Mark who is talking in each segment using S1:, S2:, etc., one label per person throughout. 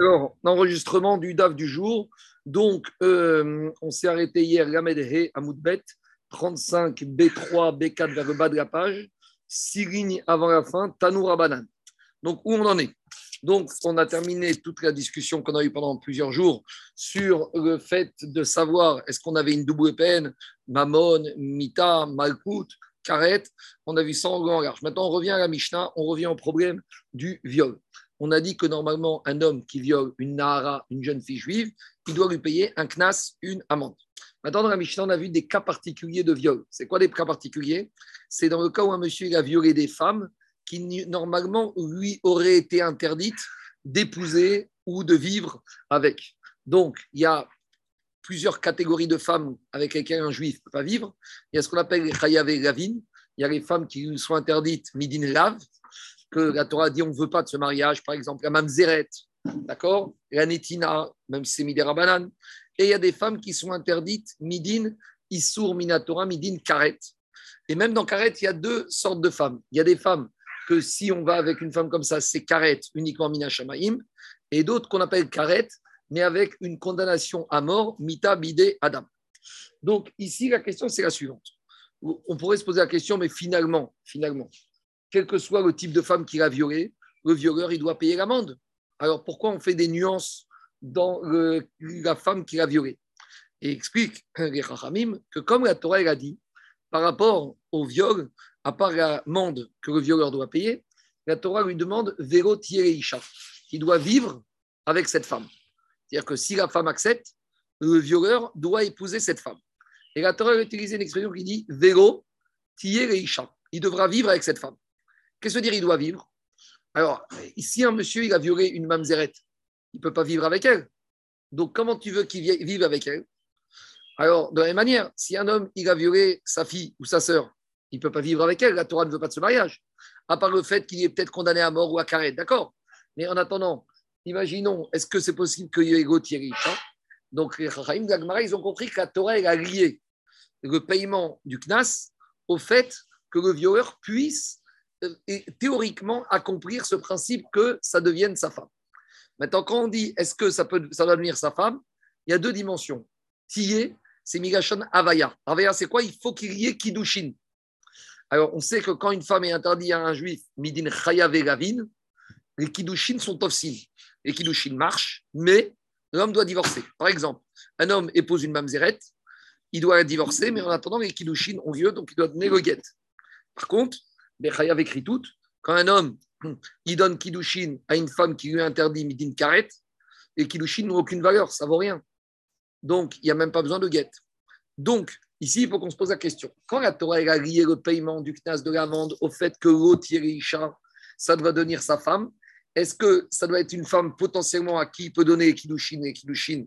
S1: Alors, l'enregistrement du DAF du jour. Donc, euh, on s'est arrêté hier, Gamed He Amoudbet, 35 B3, B4 vers le bas de la page, 6 lignes avant la fin, Tanoura Banan. Donc, où on en est? Donc, on a terminé toute la discussion qu'on a eue pendant plusieurs jours sur le fait de savoir est-ce qu'on avait une double peine, Mamon, Mita, Malkout, Karet. On a vu ça en large. Maintenant, on revient à la Mishnah, on revient au problème du viol on a dit que normalement, un homme qui viole une Nahara, une jeune fille juive, il doit lui payer un knas, une amende. Maintenant, dans la on a vu des cas particuliers de viol. C'est quoi des cas particuliers? C'est dans le cas où un monsieur a violé des femmes qui, normalement, lui auraient été interdites d'épouser ou de vivre avec. Donc, il y a plusieurs catégories de femmes avec lesquelles un juif ne peut pas vivre. Il y a ce qu'on appelle les chayav et lavin. Il y a les femmes qui lui sont interdites midin lav, que la Torah dit on ne veut pas de ce mariage, par exemple, la mamzeret, d'accord? La netina, même si c'est midera banane. Et il y a des femmes qui sont interdites, midin, issour, minatora, midin, karet. Et même dans karet, il y a deux sortes de femmes. Il y a des femmes que si on va avec une femme comme ça, c'est karet, uniquement minashamaim, et d'autres qu'on appelle karet, mais avec une condamnation à mort, mita, bidé, adam. Donc ici, la question, c'est la suivante. On pourrait se poser la question, mais finalement, finalement, quel que soit le type de femme qu'il a violé, le violeur, il doit payer l'amende. Alors pourquoi on fait des nuances dans la femme qu'il a violée? Et explique Chachamim que comme la Torah a dit, par rapport au viol, à part l'amende que le violeur doit payer, la Torah lui demande Véro Isha, qui doit vivre avec cette femme. C'est-à-dire que si la femme accepte, le violeur doit épouser cette femme. Et la Torah a utilisé une expression qui dit Véro Isha. Il devra vivre avec cette femme. Qu'est-ce que dire il doit vivre? Alors, ici, un monsieur, il a violé une mamzerette. Il ne peut pas vivre avec elle. Donc, comment tu veux qu'il vive avec elle? Alors, de la même manière, si un homme, il a violé sa fille ou sa sœur, il ne peut pas vivre avec elle. La Torah ne veut pas de ce mariage. À part le fait qu'il est peut-être condamné à mort ou à carré. D'accord? Mais en attendant, imaginons, est-ce que c'est possible qu'il y ait Thierry Donc, les Chachaïm ils ont compris que la Torah, a lié le paiement du Knas au fait que le violeur puisse théoriquement accomplir ce principe que ça devienne sa femme. Maintenant, quand on dit est-ce que ça, peut, ça doit devenir sa femme, il y a deux dimensions. Tiye, c'est Migashon Avaya. Avaya, c'est quoi? Il faut qu'il y ait Kiddushin. Alors, on sait que quand une femme est interdite à un juif, Midin Chayav Gavin, les Kiddushin sont ofsin. Les Kiddushin marchent, mais l'homme doit divorcer. Par exemple, un homme épouse une mamzerette, il doit divorcer, mais en attendant, les Kiddushin ont lieu, donc il doit donner le. Par contre, Bechayav écrit tout. Quand un homme, il donne Kiddushin à une femme qui lui interdit Midin Karet, et Kiddushin n'a aucune valeur, ça vaut rien. Donc, il n'y a même pas besoin de guette. Donc, ici, il faut qu'on se pose la question. Quand la Torah a lié le paiement du knas de l'amende au fait que l'autre ça doit devenir sa femme, est-ce que ça doit être une femme potentiellement à qui il peut donner Kiddushin et Kiddushin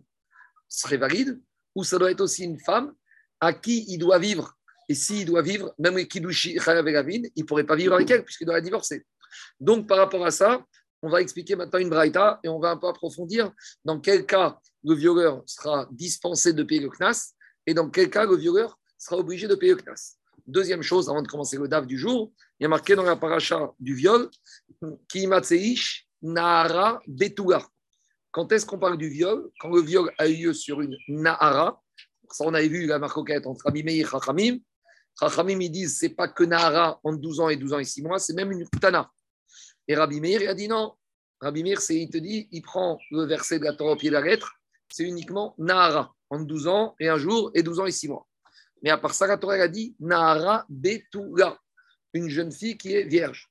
S1: serait valide Ou ça doit être aussi une femme à qui il doit vivre et s'il doit vivre, même avec Kiddushi il ne pourrait pas vivre avec elle puisqu'il doit la divorcer. Donc, par rapport à ça, on va expliquer maintenant une braïta et on va un peu approfondir dans quel cas le violeur sera dispensé de payer le knas et dans quel cas le violeur sera obligé de payer le knas. Deuxième chose, avant de commencer le DAF du jour, il y a marqué dans la paracha du viol Kimatseish Nahara Betuga. Quand est-ce qu'on parle du viol? Quand le viol a eu lieu sur une Nahara, ça on avait vu la marcoquette entre Abimei et Chachamim, Chachamim, ils disent, c'est pas que Nahara entre 12 ans et 12 ans et 6 mois, c'est même une Tana. Et Rabbi Meir, il a dit non. Rabbi Meir, il te dit, il prend le verset de la Torah au pied de la lettre, c'est uniquement Nahara, entre 12 ans et un jour et 12 ans et 6 mois. Mais à part ça, la Torah a dit Nahara Betuga, une jeune fille qui est vierge.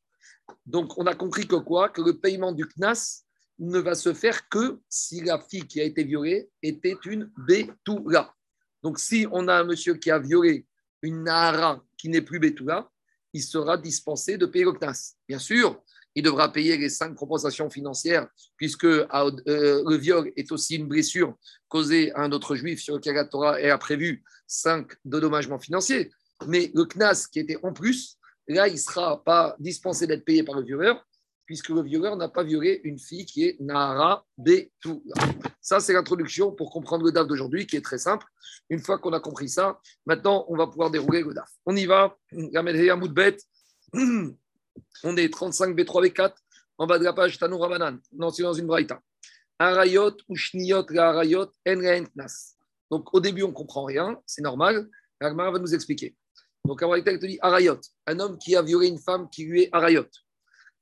S1: Donc, on a compris que quoi? Que le paiement du Knas ne va se faire que si la fille qui a été violée était une Betuga. Donc, si on a un monsieur qui a violé une Nahara qui n'est plus Betula, il sera dispensé de payer le Knas. Bien sûr, il devra payer les cinq compensations financières, puisque euh, le viol est aussi une blessure causée à un autre juif sur lequel la Torah a prévu cinq dédommagements financiers. Mais le Knas qui était en plus, là, il ne sera pas dispensé d'être payé par le violeur, puisque le violeur n'a pas violé une fille qui est Nahara Betula. Ça, c'est l'introduction pour comprendre le DAF d'aujourd'hui, qui est très simple. Une fois qu'on a compris ça, maintenant, on va pouvoir dérouler le DAF. On y va. On est 35 B3 B4 en bas de la page Tanou Rabanan. Non, c'est dans une braïta. arayot ou shniot arayot en. Donc au début, on ne comprend rien, c'est normal. L'Agmara va nous expliquer. Donc Abraïta te dit arayot, un homme qui a violé une femme qui lui est arayot.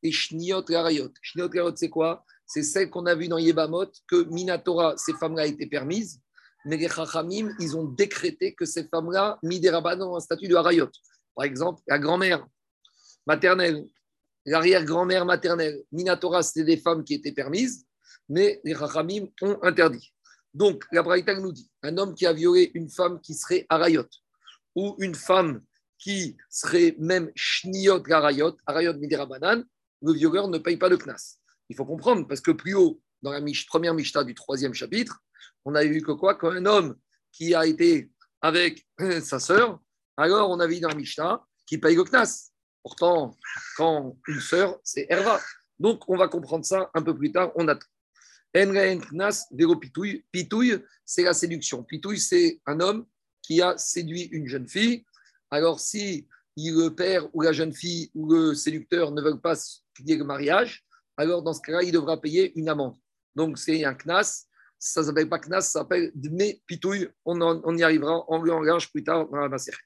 S1: Et shniot et arayot. Shniot et arayot, c'est quoi? C'est celle qu'on a vue dans Yebamot, que Minatora, ces femmes-là étaient permises. Mais les Chachamim, ils ont décrété que ces femmes-là, Mideraban, ont un statut de arayot. Par exemple, la grand-mère maternelle, l'arrière-grand-mère maternelle, Minatora, c'était des femmes qui étaient permises, mais les Chachamim ont interdit. Donc, la Braïta nous dit un homme qui a violé une femme qui serait arayot, ou une femme qui serait même shniot arayot, arayot midirabanan, le violeur ne paye pas de knas. Il faut comprendre, parce que plus haut, dans la première Mishnah du troisième chapitre, on a vu que quoi Qu'un homme qui a été avec sa sœur, alors on a vu dans la qui paye le knas. Pourtant, quand une sœur, c'est Herva. Donc, on va comprendre ça un peu plus tard. On attend. Knas, pitouille. Pitouille, c'est la séduction. Pitouille, c'est un homme qui a séduit une jeune fille. Alors, si le père ou la jeune fille ou le séducteur ne veulent pas payer le mariage, alors dans ce cas-là, il devra payer une amende. Donc, c'est un knas. Ça ne s'appelle pas knas, ça s'appelle dme pitouille. On, y arrivera en langage plus tard dans la Maseret.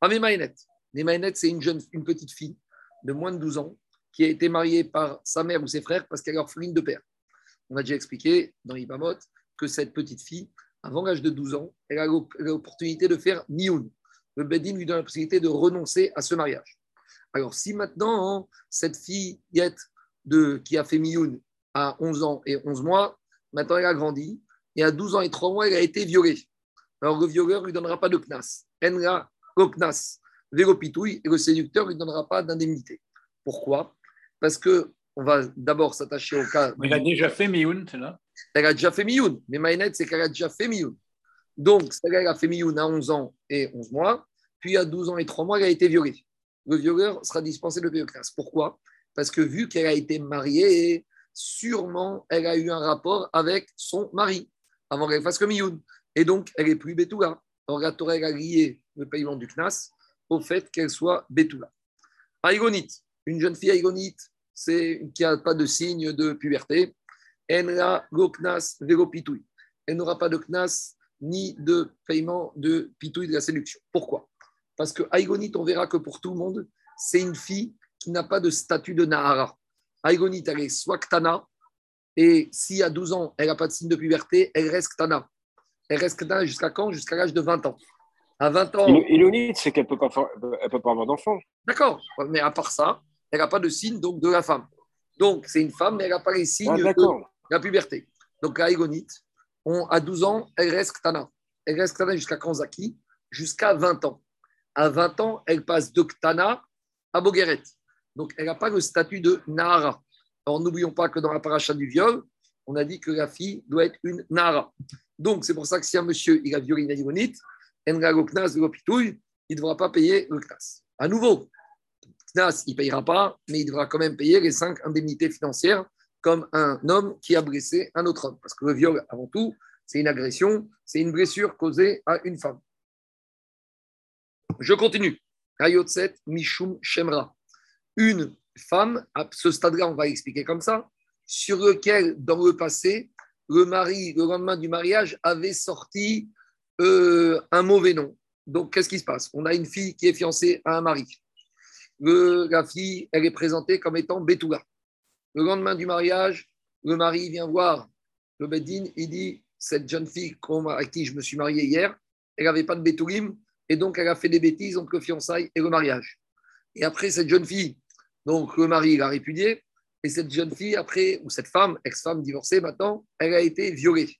S1: Amémaïnet. Amémaïnet, c'est une, jeune, une petite fille de moins de 12 ans qui a été mariée par sa mère ou ses frères parce qu'elle est orpheline de père. On a déjà expliqué dans Ibamot que cette petite fille, avant l'âge de 12 ans, elle a l'opportunité de faire nioun. Le Bedin lui donne la possibilité de renoncer à ce mariage. Alors, si maintenant, cette fille de, qui a fait Mioun à 11 ans et 11 mois, maintenant elle a grandi, et à 12 ans et 3 mois, elle a été violée. Alors, le violeur ne lui donnera pas de knas. Enra, le knas, et le séducteur ne lui donnera pas d'indemnité. Pourquoi? Parce que on va d'abord s'attacher au cas.
S2: Elle a déjà fait Mioun, là?
S1: Elle a déjà fait Mioun. Mais Maïnet, c'est qu'elle a déjà fait Mioun. Donc, elle a fait Mioun à 11 ans et 11 mois. Puis, à 12 ans et 3 mois, elle a été violée. Le violeur sera dispensé de payer classe. Pourquoi? Parce que vu qu'elle a été mariée, sûrement, elle a eu un rapport avec son mari avant qu'elle fasse comme Mioun. Et donc, elle est plus Betula. Alors, la Torah a lié le paiement du Knas au fait qu'elle soit Betula. Aïgonite, une jeune fille aïgonite c'est qui n'a pas de signe de puberté. Elle n'aura pas de knas ni de paiement de pitouille de la séduction. Pourquoi? Parce que Aïgonite, on verra que pour tout le monde, c'est une fille qui n'a pas de statut de Nahara. Aïgonite, elle est soit Ktana, et si à 12 ans, elle n'a pas de signe de puberté, elle reste Ktana. Elle reste Ktana jusqu'à quand? Jusqu'à l'âge de 20 ans. À 20 ans.
S3: Ilonite, c'est qu'elle ne peut, pas, peut pas avoir d'enfant.
S1: D'accord, mais à part ça, elle n'a pas de signe donc, de la femme. Donc, c'est une femme, mais elle n'a pas les signes ah, de la puberté. Donc, la Égonite, à 12 ans, elle reste Ktana. Elle reste Ktana jusqu'à Kanzaki, jusqu'à 20 ans. À 20 ans, elle passe de Ktana à Bogueret. Donc, elle n'a pas le statut de Nahara. Alors, n'oublions pas que dans la paracha du viol, on a dit que la fille doit être une Nahara. Donc, c'est pour ça que si un monsieur il a violé une Égonite, il ne devra pas payer le Knas. À nouveau, Knas, il ne payera pas, mais il devra quand même payer les cinq indemnités financières comme un homme qui a blessé un autre homme. Parce que le viol, avant tout, c'est une agression, c'est une blessure causée à une femme. Je continue. Rayotset Mishum Shemra. Une femme, à ce stade-là, on va expliquer comme ça, sur lequel, dans le passé, le mari, le lendemain du mariage, avait sorti euh, un mauvais nom. Donc, qu'est-ce qui se passe? On a une fille qui est fiancée à un mari la fille, elle est présentée comme étant Betouga. Le lendemain du mariage, le mari vient voir le Bedin, il dit Cette jeune fille à qui je me suis marié hier, elle n'avait pas de Betoulim, et donc elle a fait des bêtises entre le fiançailles et le mariage. Et après, cette jeune fille, donc le mari l'a répudiée, et cette jeune fille, après, ou cette femme, ex-femme divorcée maintenant, elle a été violée.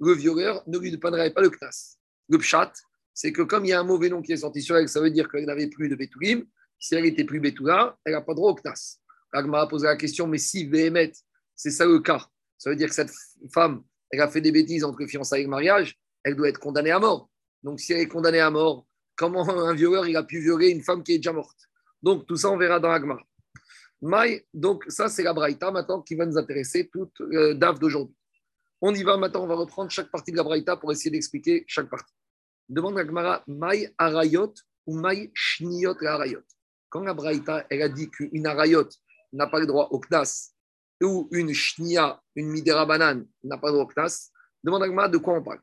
S1: Le violeur ne lui dépendrait pas le knas. Le pchat, c'est que comme il y a un mauvais nom qui est sorti sur elle, ça veut dire qu'elle n'avait plus de Betoulim, si elle était plus Betula, elle n'a pas droit au Knas. Agma a posé la question, mais si Véhémet, c'est ça le cas, ça veut dire que cette femme, elle a fait des bêtises entre fiançailles et mariage, elle doit être condamnée à mort. Donc si elle est condamnée à mort, comment un violeur il a pu violer une femme qui est déjà morte Donc tout ça, on verra dans Agma. Maï, donc ça, c'est la Braïta maintenant qui va nous intéresser toute euh, DAF d'aujourd'hui. On y va maintenant, on va reprendre chaque partie de la Braïta pour essayer d'expliquer chaque partie. Demande à Gmara, Maï Arayot ou Maï Shniot Arayot? Quand la Braïta, elle a dit qu'une arayot n'a pas le droit au knas ou une shnia, une midera banane, n'a pas de droit au knas, demande à de quoi on parle.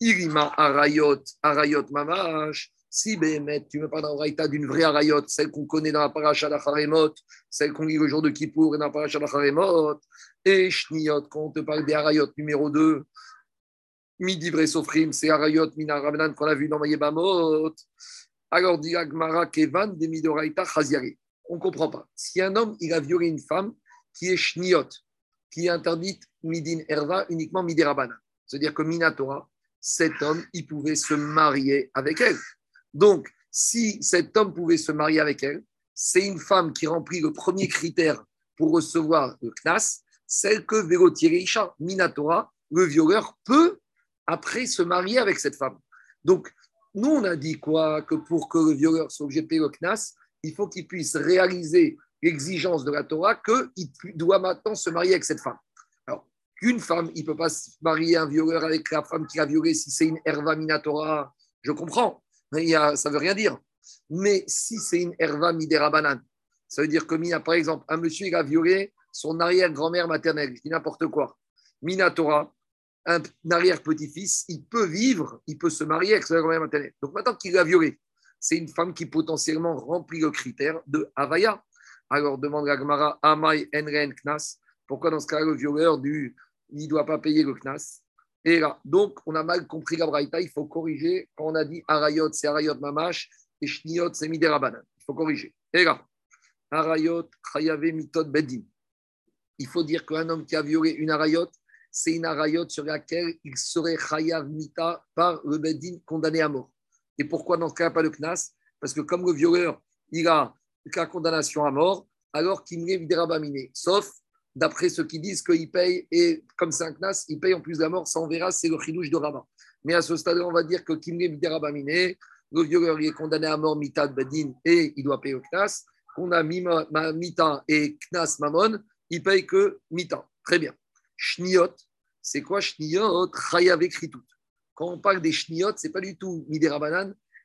S1: Irima arayot, arayot mamash. Si Béhémet, tu me parles d'un d'une vraie arayot, celle qu'on connaît dans la paracha d'Acharemot, celle qu'on lit le jour de Kippour et dans la paracha d'Acharemot, et Shniot, quand on te parle des arayot numéro 2, Midi sofrim, c'est arayot mina rabanan qu'on a vu dans Mayebamot. Alors, dit Agmara Kevan de Midoraita. On ne comprend pas. Si un homme, il a violé une femme qui est Shniot, qui est interdite Midin Erva uniquement Midi Rabanan. C'est-à-dire que Minatora, cet homme, il pouvait se marier avec elle. Donc, si cet homme pouvait se marier avec elle, c'est une femme qui remplit le premier critère pour recevoir le knas, celle que Isha, Minatora, le violeur, peut après se marier avec cette femme. Donc, nous, on a dit quoi? Que pour que le violeur soit obligé de payer le knas, il faut qu'il puisse réaliser l'exigence de la Torah qu'il doit maintenant se marier avec cette femme. Qu'une femme, il ne peut pas se marier un violeur avec la femme qui a violé si c'est une herva minatora, je comprends, ça ne veut rien dire. Mais si c'est une herva midera banane, ça veut dire que, par exemple, un monsieur, il a violé son arrière-grand-mère maternelle, je dis n'importe quoi. Minatora, un arrière-petit-fils, il peut vivre, il peut se marier avec sa grand-mère maternelle. Donc maintenant qu'il a violé, c'est une femme qui potentiellement remplit le critère de Havaya. Alors demande la Gemara, Amai Enren Knas, pourquoi dans ce cas le violeur du il ne doit pas payer le knas? Et là, donc, on a mal compris la braïta, il faut corriger. Quand on a dit arayot, c'est arayot mamash, et shniot, c'est miderabanan. Il faut corriger. Et là, arayot, chayave, mitot, bedin. Il faut dire qu'un homme qui a violé une arayot, c'est une arayot sur laquelle il serait chayav mita par le bedin condamné à mort. Et pourquoi dans ce cas pas le knas? Parce que comme le violeur, il a la condamnation à mort, alors qu'il n'est midérabaminé. Sauf d'après ceux qui disent qu'il paye, et comme c'est un knas, il paye en plus de la mort, ça on verra, c'est le chidouche de Rabat. Mais à ce stade-là, on va dire que Kimne Rabamine, le violeur est condamné à mort mita de Bedin et il doit payer au knas. Qu'on a mita et knas mamon, il paye que mita. Très bien. Shniot, c'est quoi Shniot Chayav tout. Quand on parle des Shniot, c'est pas du tout midera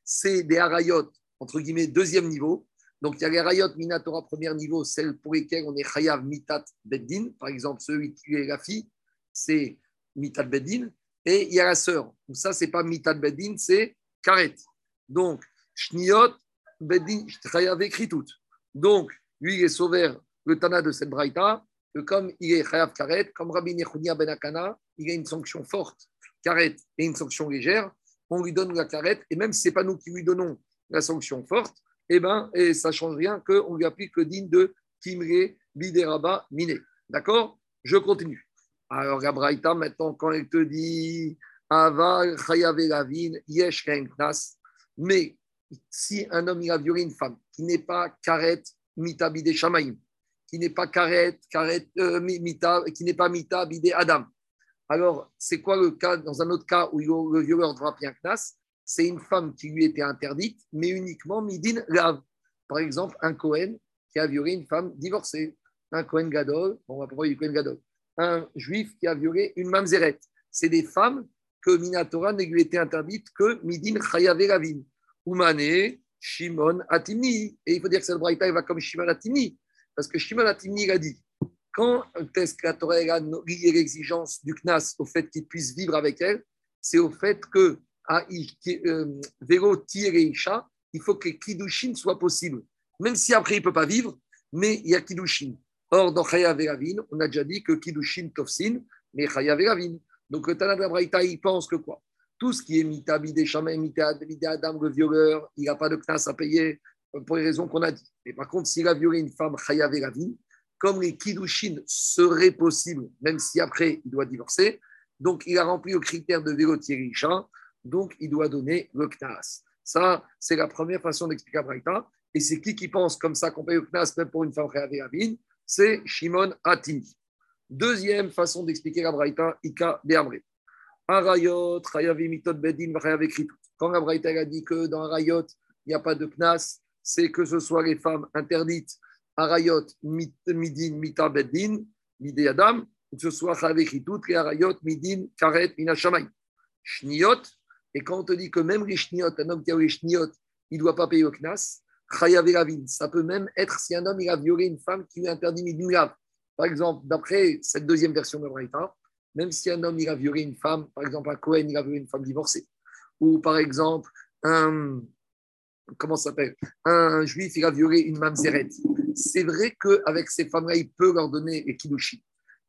S1: c'est des harayot, entre guillemets, deuxième niveau, donc, il y a les rayot minatora premier niveau, celles pour lesquelles on est chayav mitat beddin. Par exemple, celui qui est la fille, c'est mitat beddin. Et il y a la sœur. Donc, ça, c'est pas mitat beddin, c'est karet. Donc, shniot beddin chayav écrit tout. Donc, lui, il est sauvé le tana de cette braïta, que comme il est chayav karet, comme Rabbi Nechunia ben Akana, il a une sanction forte, karet, et une sanction légère, on lui donne la karet, et même si ce n'est pas nous qui lui donnons la sanction forte, eh ben, et ça ne change rien qu'on lui applique le digne de Timre Bideraba Miné. D'accord? Je continue. Alors, Gabraïta, maintenant, quand elle te dit Ava Lavin, Yesh mais si un homme il a violé une femme qui n'est pas karet mita bide shamaim, qui n'est pas karet, karet euh, mita, qui n'est pas mita bide adam. Alors, c'est quoi le cas dans un autre cas où le violeur devra payer un knas? C'est une femme qui lui était interdite, mais uniquement midin lav. Par exemple, un Cohen qui a violé une femme divorcée, un Cohen gadol, on va parler du Cohen gadol, un juif qui a violé une mamzeret. C'est des femmes que Minatora ne lui était interdite que midin chayave lavin. Oumane, Shimon Atimni. Et il faut dire que cette braïta va comme Shimon Atimni, parce que Shimon Atimni a dit quand est-ce la Torah a lié l'exigence du Knas au fait qu'il puisse vivre avec elle, c'est au fait que euh, il faut que Kiddushin soit possible. Même si après il ne peut pas vivre, mais il y a Kiddushin. Or, dans Chaya Veravin, on a déjà dit que Kiddushin Tofsin, mais Chaya Veravin. Donc, le il pense que quoi? Tout ce qui est Mita, Bidé Mita, Adam, le violeur, il n'a pas de knas à payer pour les raisons qu'on a dit. Mais par contre, s'il a violé une femme Chaya Veravin, comme les Kiddushin seraient possibles, même si après il doit divorcer, donc il a rempli le critère de vélo Isha, donc il doit donner le knas. Ça, c'est la première façon d'expliquer Braïta. Et c'est qui qui pense comme ça qu'on paye le knas même pour une femme réavéravine C'est Shimon Atini. Deuxième façon d'expliquer la Braïta, Ika Beamre. Arayot, Mitot Bedin, Quand la Braïta a dit que dans Arayot, il n'y a pas de knas, c'est que ce soit les femmes interdites, Arayot, Midin, Mita Bedin, Midé Adam, que ce soit Chayavikritout, et Arayot, Midin, Karet, Minashamay. Shniot, et quand on te dit que même les un homme qui a les chniot, il ne doit pas payer au knas, ça peut même être si un homme il a violé une femme qui lui interdit midin Par exemple, d'après cette deuxième version de Braïta, même si un homme il a violé une femme, par exemple un Cohen il a violé une femme divorcée, ou par exemple un comment s'appelle un juif il a violé une mamzeret, c'est vrai qu'avec ces femmes-là il peut leur donner les kiddushin.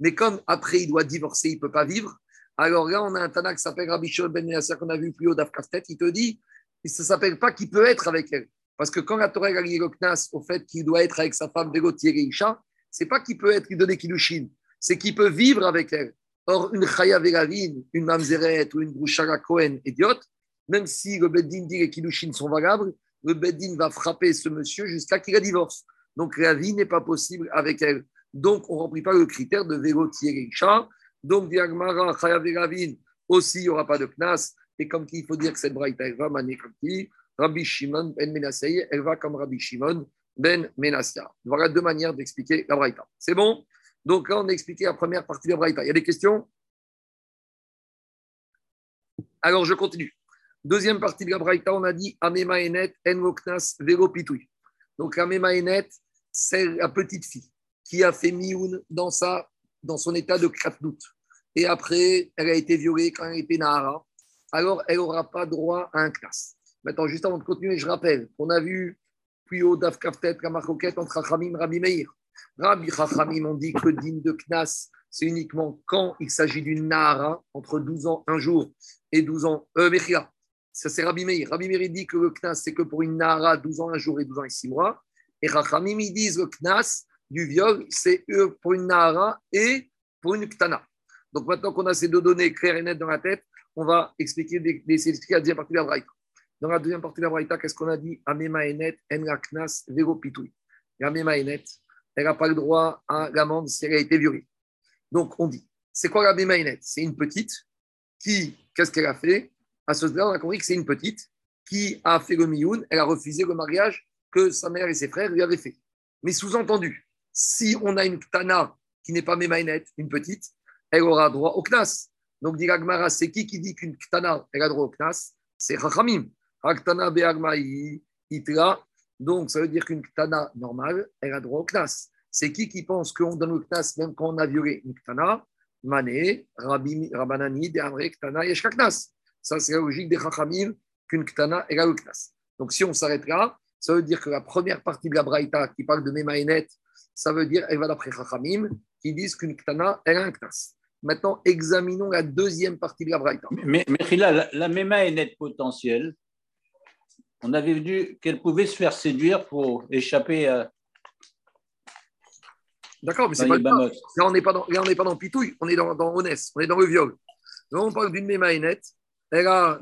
S1: Mais comme après il doit divorcer, il ne peut pas vivre, alors là on a un Tana qui s'appelle Rabbi Shol Ben qu'on a vu plus haut d'Afkaftet, il te dit, ça ne s'appelle pas qu'il peut être avec elle. Parce que quand la Torah a lié le Knas au fait qu'il doit être avec sa femme Vegotier et Isha, c'est pas qu'il peut être lui donner Kiddushin, c'est qu'il peut vivre avec elle. Or, une Chaya Veravine, une Mamzeret ou une Grouchara Cohen idiote, même si le Beddin dit que les Kiddushin sont valables, le Beddin va frapper ce monsieur jusqu'à qu'il la divorce. Donc, la vie n'est pas possible avec elle. Donc, on ne remplit pas le critère de Vegotier Isha. Donc, Diagmara, Chaya Veravine, aussi, il n'y aura pas de Knas. Et comme il faut dire que cette braïta, elle va maner comme qui? Rabbi Shimon ben Menassei, elle va comme Rabbi Shimon ben Menassia. Voilà deux manières d'expliquer la braïta. C'est bon? Donc on a expliqué la première partie de la braïta. Il y a des questions? Alors, je continue. Deuxième partie de la braïta, on a dit Amema Enet, Enoknas, Vero Pitui. Donc, Amema Enet, c'est la petite fille qui a fait Mioun dans son état de Kratnout. Et après, elle a été violée quand elle était Nahara. Alors, elle n'aura pas droit à un classe. Maintenant, juste avant de continuer, je rappelle qu'on a vu plus haut d'Af Kaftet, la marcoquette entre Chachamim et Rabbi Meir. Rabbi Chachamim, on dit que digne de Knas, c'est uniquement quand il s'agit d'une Nahara, entre 12 ans, un jour, et 12 ans, euh, Mechia. Ça, c'est Rabbi Meir. Rabbi Meir, dit que le Knas, c'est que pour une Nahara, 12 ans, un jour, et 12 ans et 6 mois. Et Chachamim, ils disent le Knas du viol, c'est pour une Nahara et pour une Ktana. Donc maintenant qu'on a ces deux données claires et nettes dans la tête, on va expliquer, expliquer la deuxième partie de la Braïta. Dans la deuxième partie de la Braïta, qu'est-ce qu'on a dit? Amema Enet, En Knas, Vero elle n'a pas le droit à l'amende si elle a été violée. Donc on dit, c'est quoi la C'est une petite qui, qu'est-ce qu'elle a fait? À ce stade, on a compris que c'est une petite qui a fait le mioun, elle a refusé le mariage que sa mère et ses frères lui avaient fait. Mais sous-entendu, si on a une Ktana qui n'est pas Enet, une petite, elle aura droit au Knas. Donc, dit Gmara, c'est qui qui dit qu'une Ktana, elle a droit au Knas? C'est Chachamim. Aktana Beagmaï Itra. Donc, ça veut dire qu'une Ktana normale, elle a droit au Knas. C'est qui qui pense qu'on donne le Knas même quand on a violé une Ktana? Mané, Rabbi, Rabbanani, Deamre, Ktana, Yeshka Knas. Ça, c'est la logique des Chachamim qu'une Ktana, elle a le Knas. Donc, si on s'arrête là, ça veut dire que la première partie de la Braïta qui parle de Memaïnet, ça veut dire elle va d'après Chachamim qui disent qu'une Ktana, elle a un Knas. Maintenant, examinons la deuxième partie de la Braïta.
S2: Mais, mais la, la Memaïnet potentielle, on avait vu qu'elle pouvait se faire séduire pour échapper à.
S1: D'accord, mais c'est pas Là, on n'est pas, dans, on n'est pas dans Pitouille, on est dans, dans on est dans le viol. Là, on parle d'une Mémaïnette. Elle a,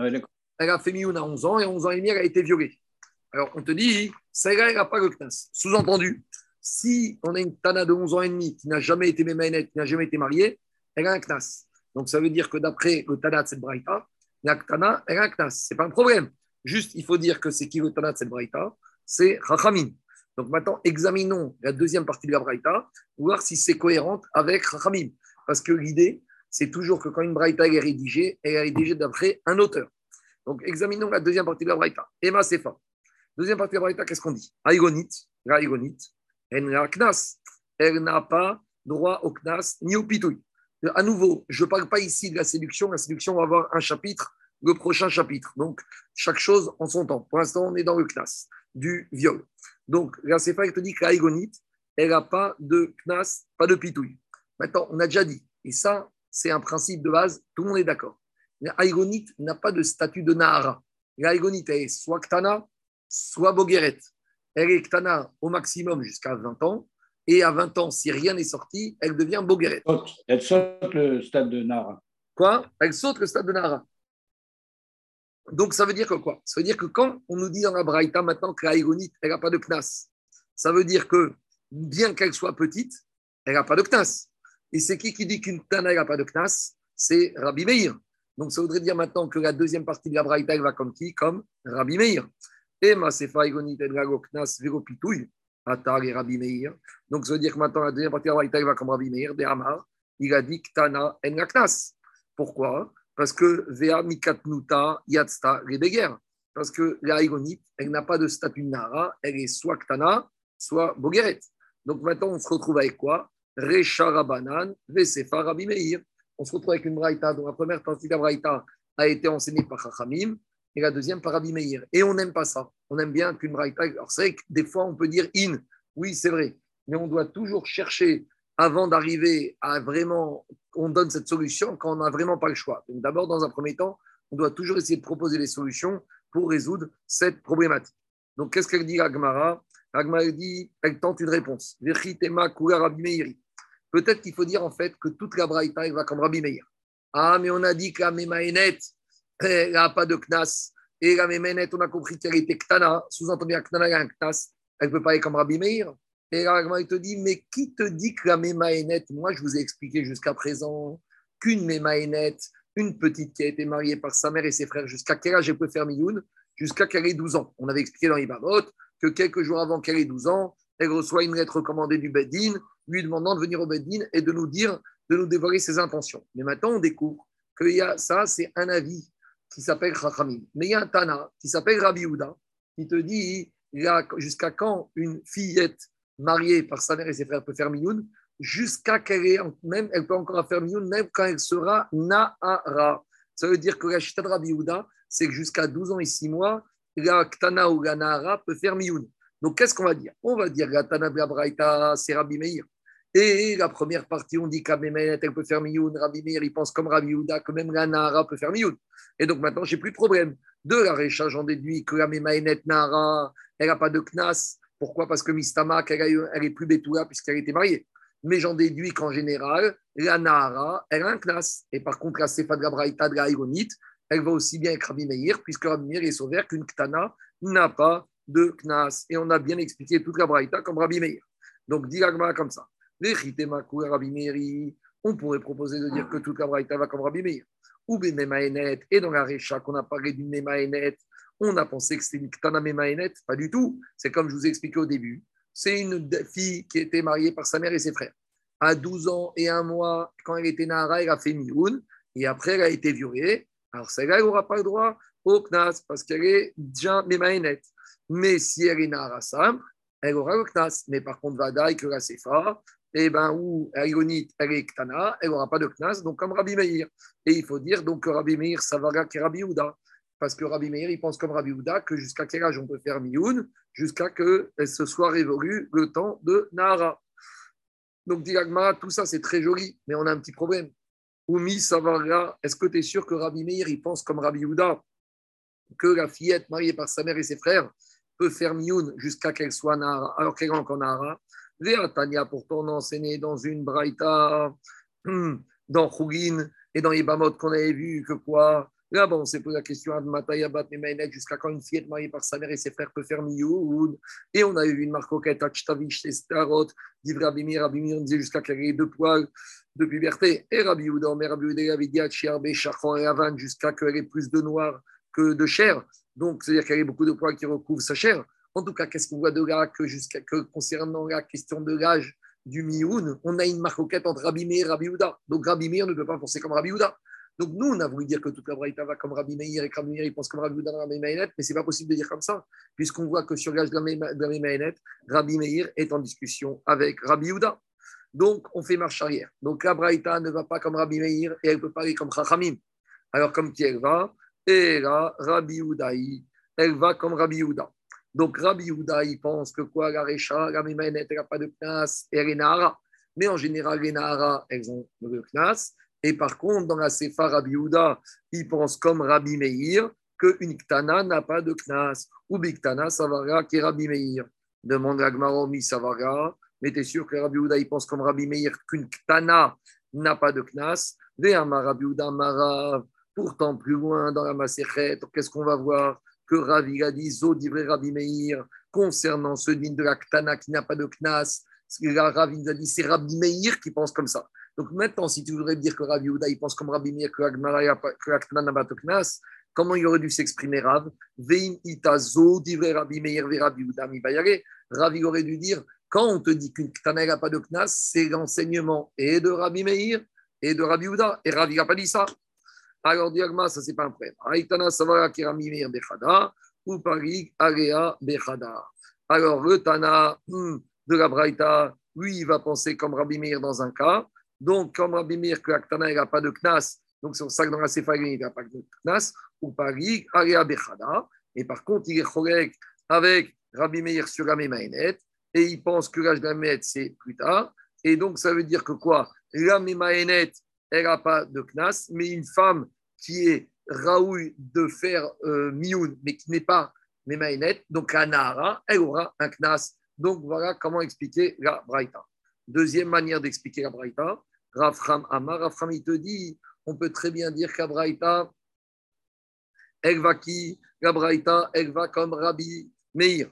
S1: elle a fait Mioun à 11 ans et à 11 ans et demi, elle a été violée. Alors, on te dit, celle-là, elle n'a pas le Knas. Sous-entendu, si on a une Tana de 11 ans et demi qui n'a jamais été Mémaïnette, qui n'a jamais été mariée, elle a un Knas. Donc, ça veut dire que d'après le Tana de cette Braïta, la Tana, elle a un Knas. Ce n'est pas un problème. Juste, il faut dire que c'est qui le Tana de Braïta? C'est Chachamim. Donc maintenant, examinons la deuxième partie de la Braïta, voir si c'est cohérente avec Chachamim. Parce que l'idée, c'est toujours que quand une Braïta est rédigée, elle est rédigée d'après un auteur. Donc examinons la deuxième partie de la Braïta. Emma Sefa. Deuxième partie de la Braïta, qu'est-ce qu'on dit? Aïgonite, la elle n'a Knas. Elle n'a pas droit au Knas ni au Pitouille. À nouveau, je ne parle pas ici de la séduction. La séduction va avoir un chapitre le prochain chapitre. Donc, chaque chose en son temps. Pour l'instant, on est dans le knas du viol. Donc, la Sefa, te dit que l'aïgonite, elle n'a pas de knas, pas de pitouille. Maintenant, on a déjà dit, et ça, c'est un principe de base, tout le monde est d'accord. L'aïgonite n'a pas de statut de Nahara. L'aïgonite, elle est soit Ktana, soit Bogueret. Elle est Ktana au maximum jusqu'à 20 ans. Et à 20 ans, si rien n'est sorti, elle devient Bogueret.
S2: Elle saute le stade de Nahara.
S1: Quoi? Elle saute le stade de Nahara. Donc, ça veut dire que quoi? Ça veut dire que quand on nous dit dans la Braïta maintenant que la elle n'a pas de knas, ça veut dire que bien qu'elle soit petite, elle n'a pas de knas. Et c'est qui qui dit qu'une tana n'a pas de knas? C'est Rabbi Meir. Donc, ça voudrait dire maintenant que la deuxième partie de la Braïta, elle va comme qui? Comme Rabbi Meir. Et ma sefa igonit knas veropitouille, atar et Rabbi Meir. Donc, ça veut dire que maintenant la deuxième partie de la Braïta, elle va comme Rabbi Meir, de Amar. Il a dit Ktana en la knas. Pourquoi? Parce que Vea Mikatnuta Yatsta Rebeger. Parce que la Ironite, elle n'a pas de statut Nara, elle est soit Ktana, soit Bogeret. Donc maintenant, on se retrouve avec quoi? Recha Rabanan, Vesefa Rabbi Meir. On se retrouve avec une braïta dont la première partie de la braïta a été enseignée par Chachamim et la deuxième par Rabbi Meir. Et on n'aime pas ça. On aime bien qu'une braïta. Alors c'est vrai que des fois on peut dire in. Oui, c'est vrai. Mais on doit toujours chercher avant d'arriver à vraiment, on donne cette solution quand on n'a vraiment pas le choix. Donc d'abord, dans un premier temps, on doit toujours essayer de proposer des solutions pour résoudre cette problématique. Donc qu'est-ce qu'elle dit Agmara Agmara dit, elle tente une réponse. Peut-être qu'il faut dire en fait que toute la braïta va comme Rabbi. Ah, mais on a dit que la elle n'a pas de knas. Et la Mémaénet, on a compris qu'elle était ktana. Sous-entendu, la ktana, a un knas. Elle peut pas aller comme Rabbi Meir. Et là, il te dit, mais qui te dit que la Mémaénet, moi je vous ai expliqué jusqu'à présent qu'une Mémaénet, une petite qui a été mariée par sa mère et ses frères, jusqu'à quel âge elle peut faire Miyoun? Jusqu'à qu'elle ait 12 ans. On avait expliqué dans Ibamot que quelques jours avant qu'elle ait 12 ans, elle reçoit une lettre recommandée du Beddin, lui demandant de venir au Beddin et de nous dire, de nous dévoiler ses intentions. Mais maintenant, on découvre que ça, c'est un avis qui s'appelle Chachamim. Mais il y a un Tana qui s'appelle Rabbi Houda, qui te dit jusqu'à quand une fillette mariée par sa mère et ses frères peut faire Mioun, jusqu'à qu'elle même, elle peut encore faire Mioun, même quand elle sera Nahara. Ça veut dire que la chita de Rabbi Houda, c'est que jusqu'à 12 ans et 6 mois, la Ktana ou la Nahara peut faire Mioun. Donc, qu'est-ce qu'on va dire? On va dire la Tana Braïta, c'est Rabbi Meir. Et la première partie, on dit qu'Amémet, elle peut faire Mioun. Rabbi Meir, il pense comme Rabbi Houda que même la Nahara peut faire Mioun. Et donc, maintenant, j'ai plus de problème. De la Récha, j'en déduis que la Mémaénet Nahara, elle n'a pas de Knas. Pourquoi? Parce que Mistama, elle, elle est plus Betula puisqu'elle était mariée. Mais j'en déduis qu'en général, la Nahara, elle a un Knas. Et par contre, la Sefa de la Braïta de la elle va aussi bien avec Rabbi Meir, puisque Rabbi Meir est sauvé qu'une Ktana n'a pas de Knas. Et on a bien expliqué toute la Braïta comme Rabbi Meir. Donc, dit comme ça. On pourrait proposer de dire que toute la Braïta va comme Rabbi Meir. Ou Memaenet, et dans la Récha qu'on a parlé d'une Memaenet, on a pensé que c'était une Ktana Memaenet. Pas du tout. C'est comme je vous ai expliqué au début. C'est une fille qui était mariée par sa mère et ses frères. À 12 ans et un mois, quand elle était Nahara, elle a fait Mioun. Et après, elle a été violée. Alors, celle-là, elle n'aura pas le droit au Knas parce qu'elle est déjà Memaenet. Mais si elle est Nahara simple, elle aura le Knas. Mais par contre, Vadaï, que la Sefa, eh ben, où Aïgonite, elle est Ktana, elle n'aura pas de Knas, donc comme Rabbi Meir. Et il faut dire donc que Rabbi Meir, ça va que Rabbi Houda. Parce que Rabbi Meir, il pense comme Rabbi Houda que jusqu'à quel âge on peut faire Mioun, jusqu'à qu'elle se soit révolue le temps de Nahara. Donc, Dilagma, tout ça, c'est très joli, mais on a un petit problème. Oumi Savara, est-ce que tu es sûr que Rabbi Meir, il pense comme Rabbi Houda, que la fillette mariée par sa mère et ses frères peut faire Mioun jusqu'à qu'elle soit Nahara, alors qu'elle est encore Nahara? Tania, pourtant, on a enseigné dans une Braïta, hmm, dans Chougin et dans Ibamot qu'on avait vu que quoi Là, bon, on s'est posé la question jusqu'à quand une fillette mariée par sa mère et ses frères peut faire Mioun. Et on avait vu une marcoquette, Achtavish, Starot, dit Rabimir, Rabimir, on disait jusqu'à qu'elle ait deux poils de puberté. Et Rabbi Houda, mais Rabbi Houda avait dit Achiarbe, Chachon et Avan, jusqu'à qu'elle ait plus de noir que de chair. Donc, c'est-à-dire qu'elle ait beaucoup de poils qui recouvrent sa chair. En tout cas, qu'est-ce qu'on voit de là que, concernant la question de l'âge du Mioun, on a une marcoquette entre Rabbi Meir et Rabbi Houda. Donc Rabbi Meir ne peut pas penser comme Rabbi Houda. Donc nous, on a voulu dire que toute la Braïta va comme Rabbi Meir et que Rabbi Meir pense comme Rabbi Houda dans la mais ce n'est pas possible de dire comme ça, puisqu'on voit que sur l'âge de la Rabbi Meir est en discussion avec Rabbi Houda. Donc on fait marche arrière. Donc la Braïta ne va pas comme Rabbi Meir et elle peut pas aller comme Chachamim. Alors comme qui elle va? Et là, Rabbi elle va comme Rabbi Houda. Donc Rabbi Houda, il pense que quoi, la Recha, la Mimanet, elle n'a pas de Knas et est Nahara. Mais en général, les Nahara, elles ont le Knas. Et par contre, dans la Sefa Rabbi Houda, il pense comme Rabbi Meir qu'une Ktana n'a pas de Knas. Ou Biktana, Savara, qui est Rabbi Meir. Demande à Gmaromi Savara. Mais tu es sûr que Rabbi Houda, il pense comme Rabbi Meir qu'une Ktana n'a pas de Knas? Ve'ama Rabbi Houda Marav. Pourtant, plus loin dans la Maserhet, qu'est-ce qu'on va voir? Que Ravi a dit, Zo Rabbi Meir, concernant ce din de la Ktana qui n'a pas de Knas, Ravi nous a dit, c'est Rabbi Meir qui pense comme ça. Donc maintenant, si tu voudrais dire que Rabbi Ouda, il pense comme Rabbi Meir que la Ktana n'a pas de Knas, comment il aurait dû s'exprimer Rav? Vein itazo divrei Rabbi Meir ve Rabbi Ouda mi Ravi aurait dû dire, quand on te dit qu'une Ktana n'a pas de Knas, c'est l'enseignement et de Rabbi Meir et de Rabbi Ouda. Et Ravi n'a pas dit ça. Alors, Diagma, ça, c'est pas un problème. Aïtana Savara Kiramimir Bechada ou Parig Alea Bechada. Alors, le Tana hmm, de la Braïta lui, il va penser comme Rabbi Meir dans un cas. Donc, comme Rabbi Meir, que Aktana, il n'a pas de Knas, donc ça que dans la Sepharim, il n'a pas de Knas, ou Paris, Aria Bechada. Et par contre, il est correct avec Rabbi Meir sur la Memaenet, et il pense que l'âge de la c'est plus tard. Et donc, ça veut dire que quoi? La Memaenet, elle n'a pas de Knas, mais une femme qui est Raoul de faire euh, mais qui n'est pas Memaenet, donc la Nahara, elle aura un Knas. Donc voilà comment expliquer la Braïta. Deuxième manière d'expliquer la Braïta, Rafram Amar, Rafram il te dit, on peut très bien dire qu'à Braïta, elle va qui? La Braïta, elle va comme Rabbi Meir.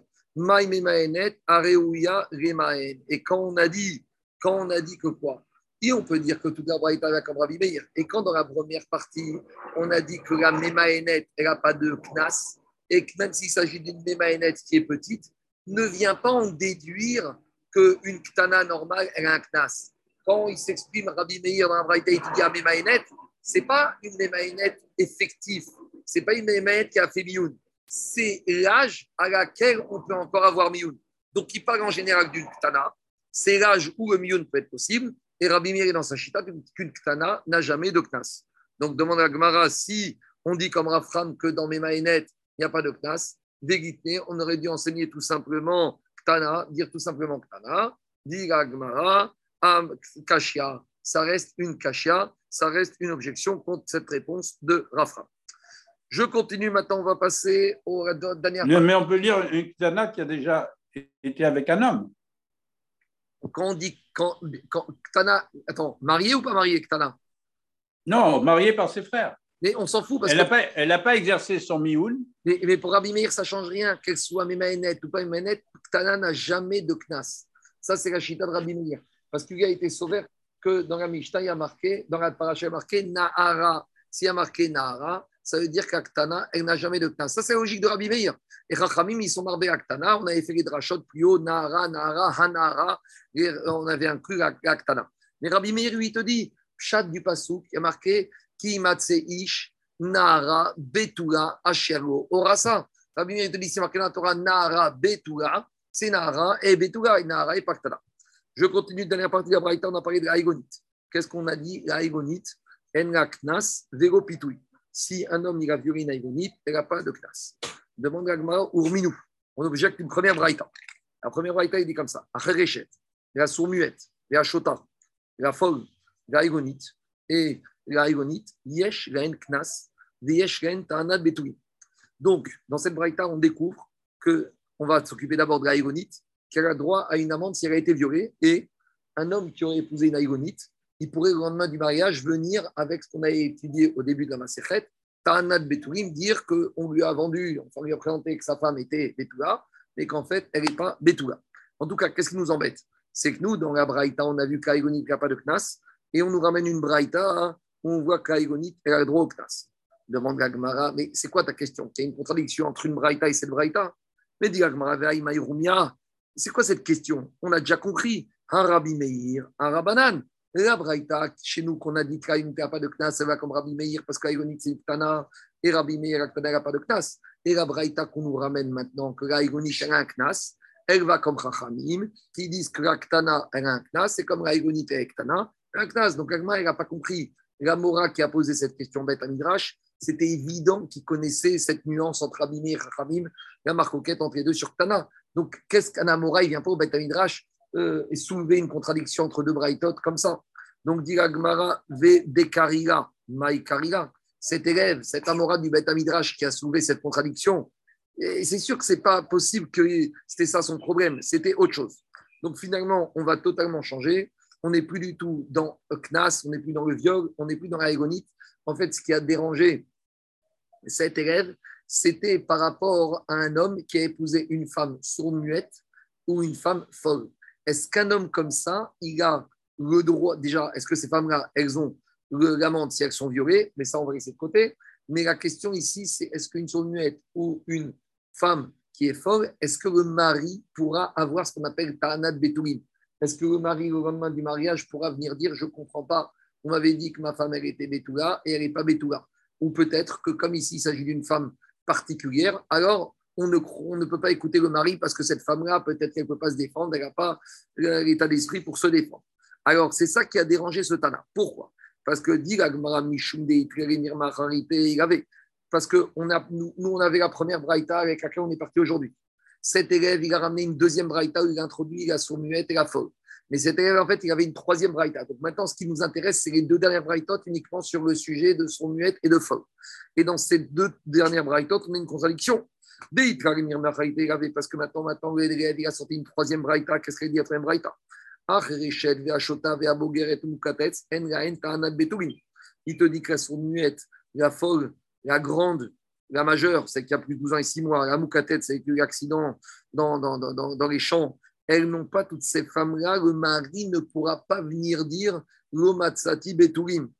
S1: Et quand on a dit, quand on a dit que quoi? Et on peut dire que la Braïta va comme Rabbi Meir. Et quand dans la première partie, on a dit que la Memaenet, elle n'a pas de knas, et que même s'il s'agit d'une Memaenet qui est petite, ne vient pas en déduire qu'une ktana normale, elle a un knas. Quand il s'exprime Rabbi Meir dans la Braïta, il dit à ce n'est pas une Memaenet effective, ce n'est pas une Memaenet qui a fait mioun. C'est l'âge à laquelle on peut encore avoir mioun. Donc, il parle en général d'une ktana, c'est l'âge où le mioun peut être possible, et Rabbi Meir est dans sa chita qu'une ktana n'a jamais de knas. Donc, demande à Gemara si on dit comme Rafram que dans Memaenet, il n'y a pas de knas. Vérité, on aurait dû enseigner tout simplement ktana, dire tout simplement ktana, dire à Gemara, kashia. Ça reste une kashia, ça reste une objection contre cette réponse de Rafram. Je continue maintenant, on va passer au dernier.
S2: Mais on peut lire une ktana qui a déjà été avec un homme.
S1: Quand on dit quand, quand ktana, attends, marié ou pas marié ktana
S2: Non, marié par ses frères.
S1: Mais on s'en fout parce
S2: elle n'a pas, pas, exercé son mioun.
S1: Mais, mais, pour Rabbi Meir, ça ne change rien, qu'elle soit Memaenet ou pas Memaenet, Ktana n'a jamais de Knas. Ça, c'est la chita de Rabbi Meir. Parce qu'il a été sauvé que dans la Mishnah, il y a marqué, dans la paracha, il y a marqué Nahara. S'il y a marqué Nahara, ça veut dire qu'Aktana, elle n'a jamais de Knas. Ça, c'est la logique de Rabbi Meir. Et Rachamim, ils sont marbés Aktana. On avait fait les drachot plus haut, Nahara, Nahara, Hanara. Et on avait inclus Aktana. Mais Rabbi Meir, lui, il te dit, chat du Passouk, il y a marqué Ki ish Nahara Betula Asherlo Orasa. Rabbi Meir te dit, c'est marqué dans la Torah Nahara Betula, c'est Nahara et Betula et Nahara et Paktana. Je continue, dernière partie de la Braïta, on a parlé de l'Aïgonite. Qu'est-ce qu'on a dit? L'Aïgonite, en la knas, vélo pitouille. Si un homme il a violé une Aïgonite, elle n'a pas de knas. Demande à Gmara, Urminou. On objecte une première Braïta. La première Braïta, il dit comme ça Acherechet, la sourd-muette, la chota, la folle, la Aïgonite et la Aïgonite, Yesh, la knas, Yesh, la ta'anad betouille. Donc, dans cette Braïta, on découvre qu'on va s'occuper d'abord de l'Aïgonite qu'elle a droit à une amende si elle a été violée. Et un homme qui aurait épousé une aïgonite, il pourrait, le lendemain du mariage, venir avec ce qu'on a étudié au début de la Maserhet, Ta'anat Betourim, dire qu'on lui a vendu, on lui a présenté que sa femme était Betoula, mais qu'en fait, elle n'est pas Betoula. En tout cas, qu'est-ce qui nous embête? C'est que nous, dans la Braïta, on a vu qu'Aïgonite n'a pas de Knas, et on nous ramène une Braïta hein, où on voit qu'Aïgonite, elle a le droit au Knas. Demande la Gemara, mais c'est quoi ta question? Il y a une contradiction entre une Braïta et cette Braïta? Mais dit la Gemara, c'est quoi cette question? On a déjà compris. Un Rabbi Meir, un Rabbanan. La Braïta, chez nous, qu'on a dit n'y a pas de Knas, elle va comme Rabbi Meir parce qu'Aïgonite c'est Tana, et Rabbi Meir, elle n'a pas de Knas. Et la Braïta qu'on nous ramène maintenant, que l'Aïgonite a un Knas, elle va comme Chachamim, qui disent que la Ktana a un Knas, c'est comme l'Aïgonite et Ktana, un Knas. Donc, elle n'a pas compris. La Mora qui a posé cette question bête à Midrash, c'était évident qu'il connaissait cette nuance entre Rabbi Meir et Chachamim, la marcoquette entre les deux sur Ktana. Donc, qu'est-ce qu'un Amora Il vient pas au Beth Midrash? Euh, et soulever une contradiction entre deux braïtot comme ça. Donc, dit Gmara, ve dekarila, karila. Cet élève, cet Amora du Beth Midrash qui a soulevé cette contradiction, et c'est sûr que c'est pas possible que c'était ça son problème, c'était autre chose. Donc, finalement, on va totalement changer. On n'est plus du tout dans Knas, on n'est plus dans le viol, on n'est plus dans la En fait, ce qui a dérangé cet élève, c'était par rapport à un homme qui a épousé une femme sourde-muette ou une femme folle. Est-ce qu'un homme comme ça, il a le droit, déjà, est-ce que ces femmes-là, elles ont l'amende si elles sont violées? Mais ça, on va laisser de côté. Mais la question ici, c'est est-ce qu'une sourde-muette ou une femme qui est folle, est-ce que le mari pourra avoir ce qu'on appelle ta'anat betoulim Est-ce que le mari, au lendemain du mariage, pourra venir dire Je ne comprends pas, on m'avait dit que ma femme, elle était betoula et elle n'est pas betoula Ou peut-être que, comme ici, il s'agit d'une femme particulière, alors on ne, peut pas écouter le mari parce que cette femme-là, peut-être qu'elle ne peut pas se défendre, elle n'a pas l'état d'esprit pour se défendre. Alors, c'est ça qui a dérangé ce Tana. Pourquoi? Parce que dit il avait. Parce que a, nous, on avait la première braïta avec laquelle on est parti aujourd'hui. Cet élève, il a ramené une deuxième braïta où il a introduit la sourd-muette et la folle. Mais cet élève, en fait, il avait une troisième braïta. Donc maintenant, ce qui nous intéresse, c'est les deux dernières braïtotes uniquement sur le sujet de son muette et de folle. Et dans ces deux dernières braïtotes, on a une contradiction. Parce que maintenant, maintenant, il a sorti une troisième braïta. Qu'est-ce qu'il dit, la troisième braïta? Il te dit que la muette, la folle, la grande, la majeure, qu'il y a plus de 12 ans et 6 mois, la moukatet, qu'il y a eu accident dans, dans, dans, dans, les champs, elles n'ont pas toutes ces femmes-là, le mari ne pourra pas venir dire l'omatsati beturim.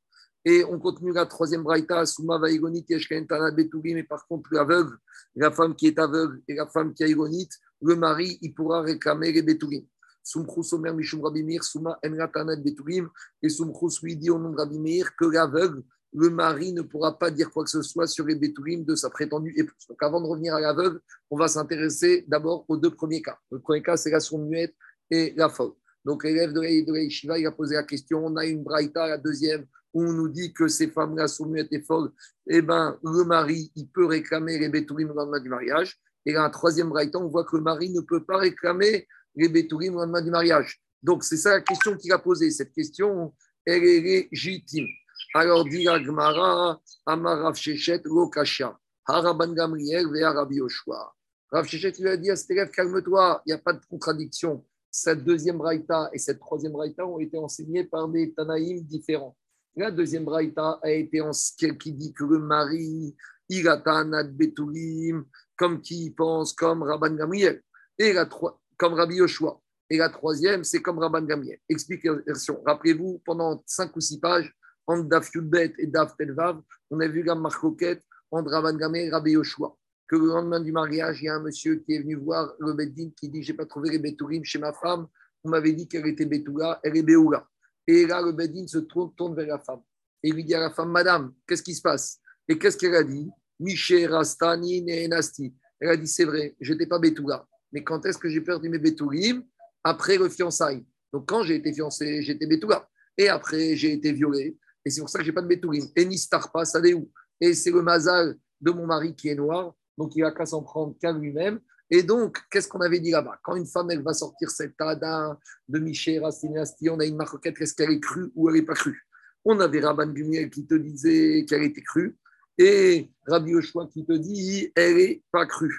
S1: Et on continue la troisième braïta, Souma Vaigonit, Yeshkentana Beturim, et par contre, l'aveugle, la femme qui est aveugle et la femme qui a igonite, le mari, il pourra réclamer les Beturim. Sumchus Omer Mishum Rabimir, Souma Enratanet Beturim, et Sumchus lui dit au nom de Rabimir que l'aveugle, le mari ne pourra pas dire quoi que ce soit sur les Beturim de sa prétendue épouse. Donc avant de revenir à l'aveugle, on va s'intéresser d'abord aux deux premiers cas. Le premier cas, c'est la sourde muette et la faute. Donc l'élève de la Shiva, il a posé la question, on a une braïta, la deuxième, où on nous dit que ces femmes-là sont muettes et folles, eh ben, le mari, il peut réclamer les Beturim au lendemain du mariage. Et là, un troisième braïta, on voit que le mari ne peut pas réclamer les Betourim au lendemain du mariage. Donc, c'est ça la question qu'il a posée. Cette question, elle est légitime. Alors, dit Agmara, Amarav Shechet, Lokasha, Haraban Gamriel, Rabbi Yoshua. Rav Shechet lui a dit à cet calme-toi, il n'y a pas de contradiction. Cette deuxième braïta et cette troisième braïta ont été enseignées par des Tanaïm différents. La deuxième braïta a été en qui dit que le mari, il a Betourim, comme qui pense, comme Rabban Gamriel. Et la, comme Rabbi Yoshua. Et la troisième, c'est comme Rabban Gamiel. Explication. Rappelez-vous, pendant cinq ou six pages, entre Daf Yudbet et Daf Telvav, on a vu la marcoquette entre Rabban Gamiel et Rabbi Yoshua. Que le lendemain du mariage, il y a un monsieur qui est venu voir le Beddin qui dit J'ai pas trouvé les Betourim chez ma femme. On m'avait dit qu'elle était Betoula, elle est Béoula. Et là, le Beddin se tourne, vers la femme. Et lui dit à la femme Madame, qu'est-ce qui se passe? Et qu'est-ce qu'elle a dit? Miché, Rastani, Nasti. Elle a dit C'est vrai, je n'étais pas Betoula mais quand est-ce que j'ai perdu mes bétourim Après le fiançailles. Donc quand j'ai été fiancé, j'étais bétoula. Et après, j'ai été violé. Et c'est pour ça que j'ai pas de bétourim. Et ni pas, ça où? Et c'est le mazal de mon mari qui est noir. Donc il a qu'à s'en prendre qu'à lui-même. Et donc, qu'est-ce qu'on avait dit là-bas? Quand une femme, elle va sortir cette tada de Michel Rastinasti, on a une marquette, est-ce qu'elle est crue ou elle n'est pas crue? On avait Rabban Gumiel qui te disait qu'elle était crue et Rabbi Yoshua qui te dit elle n'est pas crue.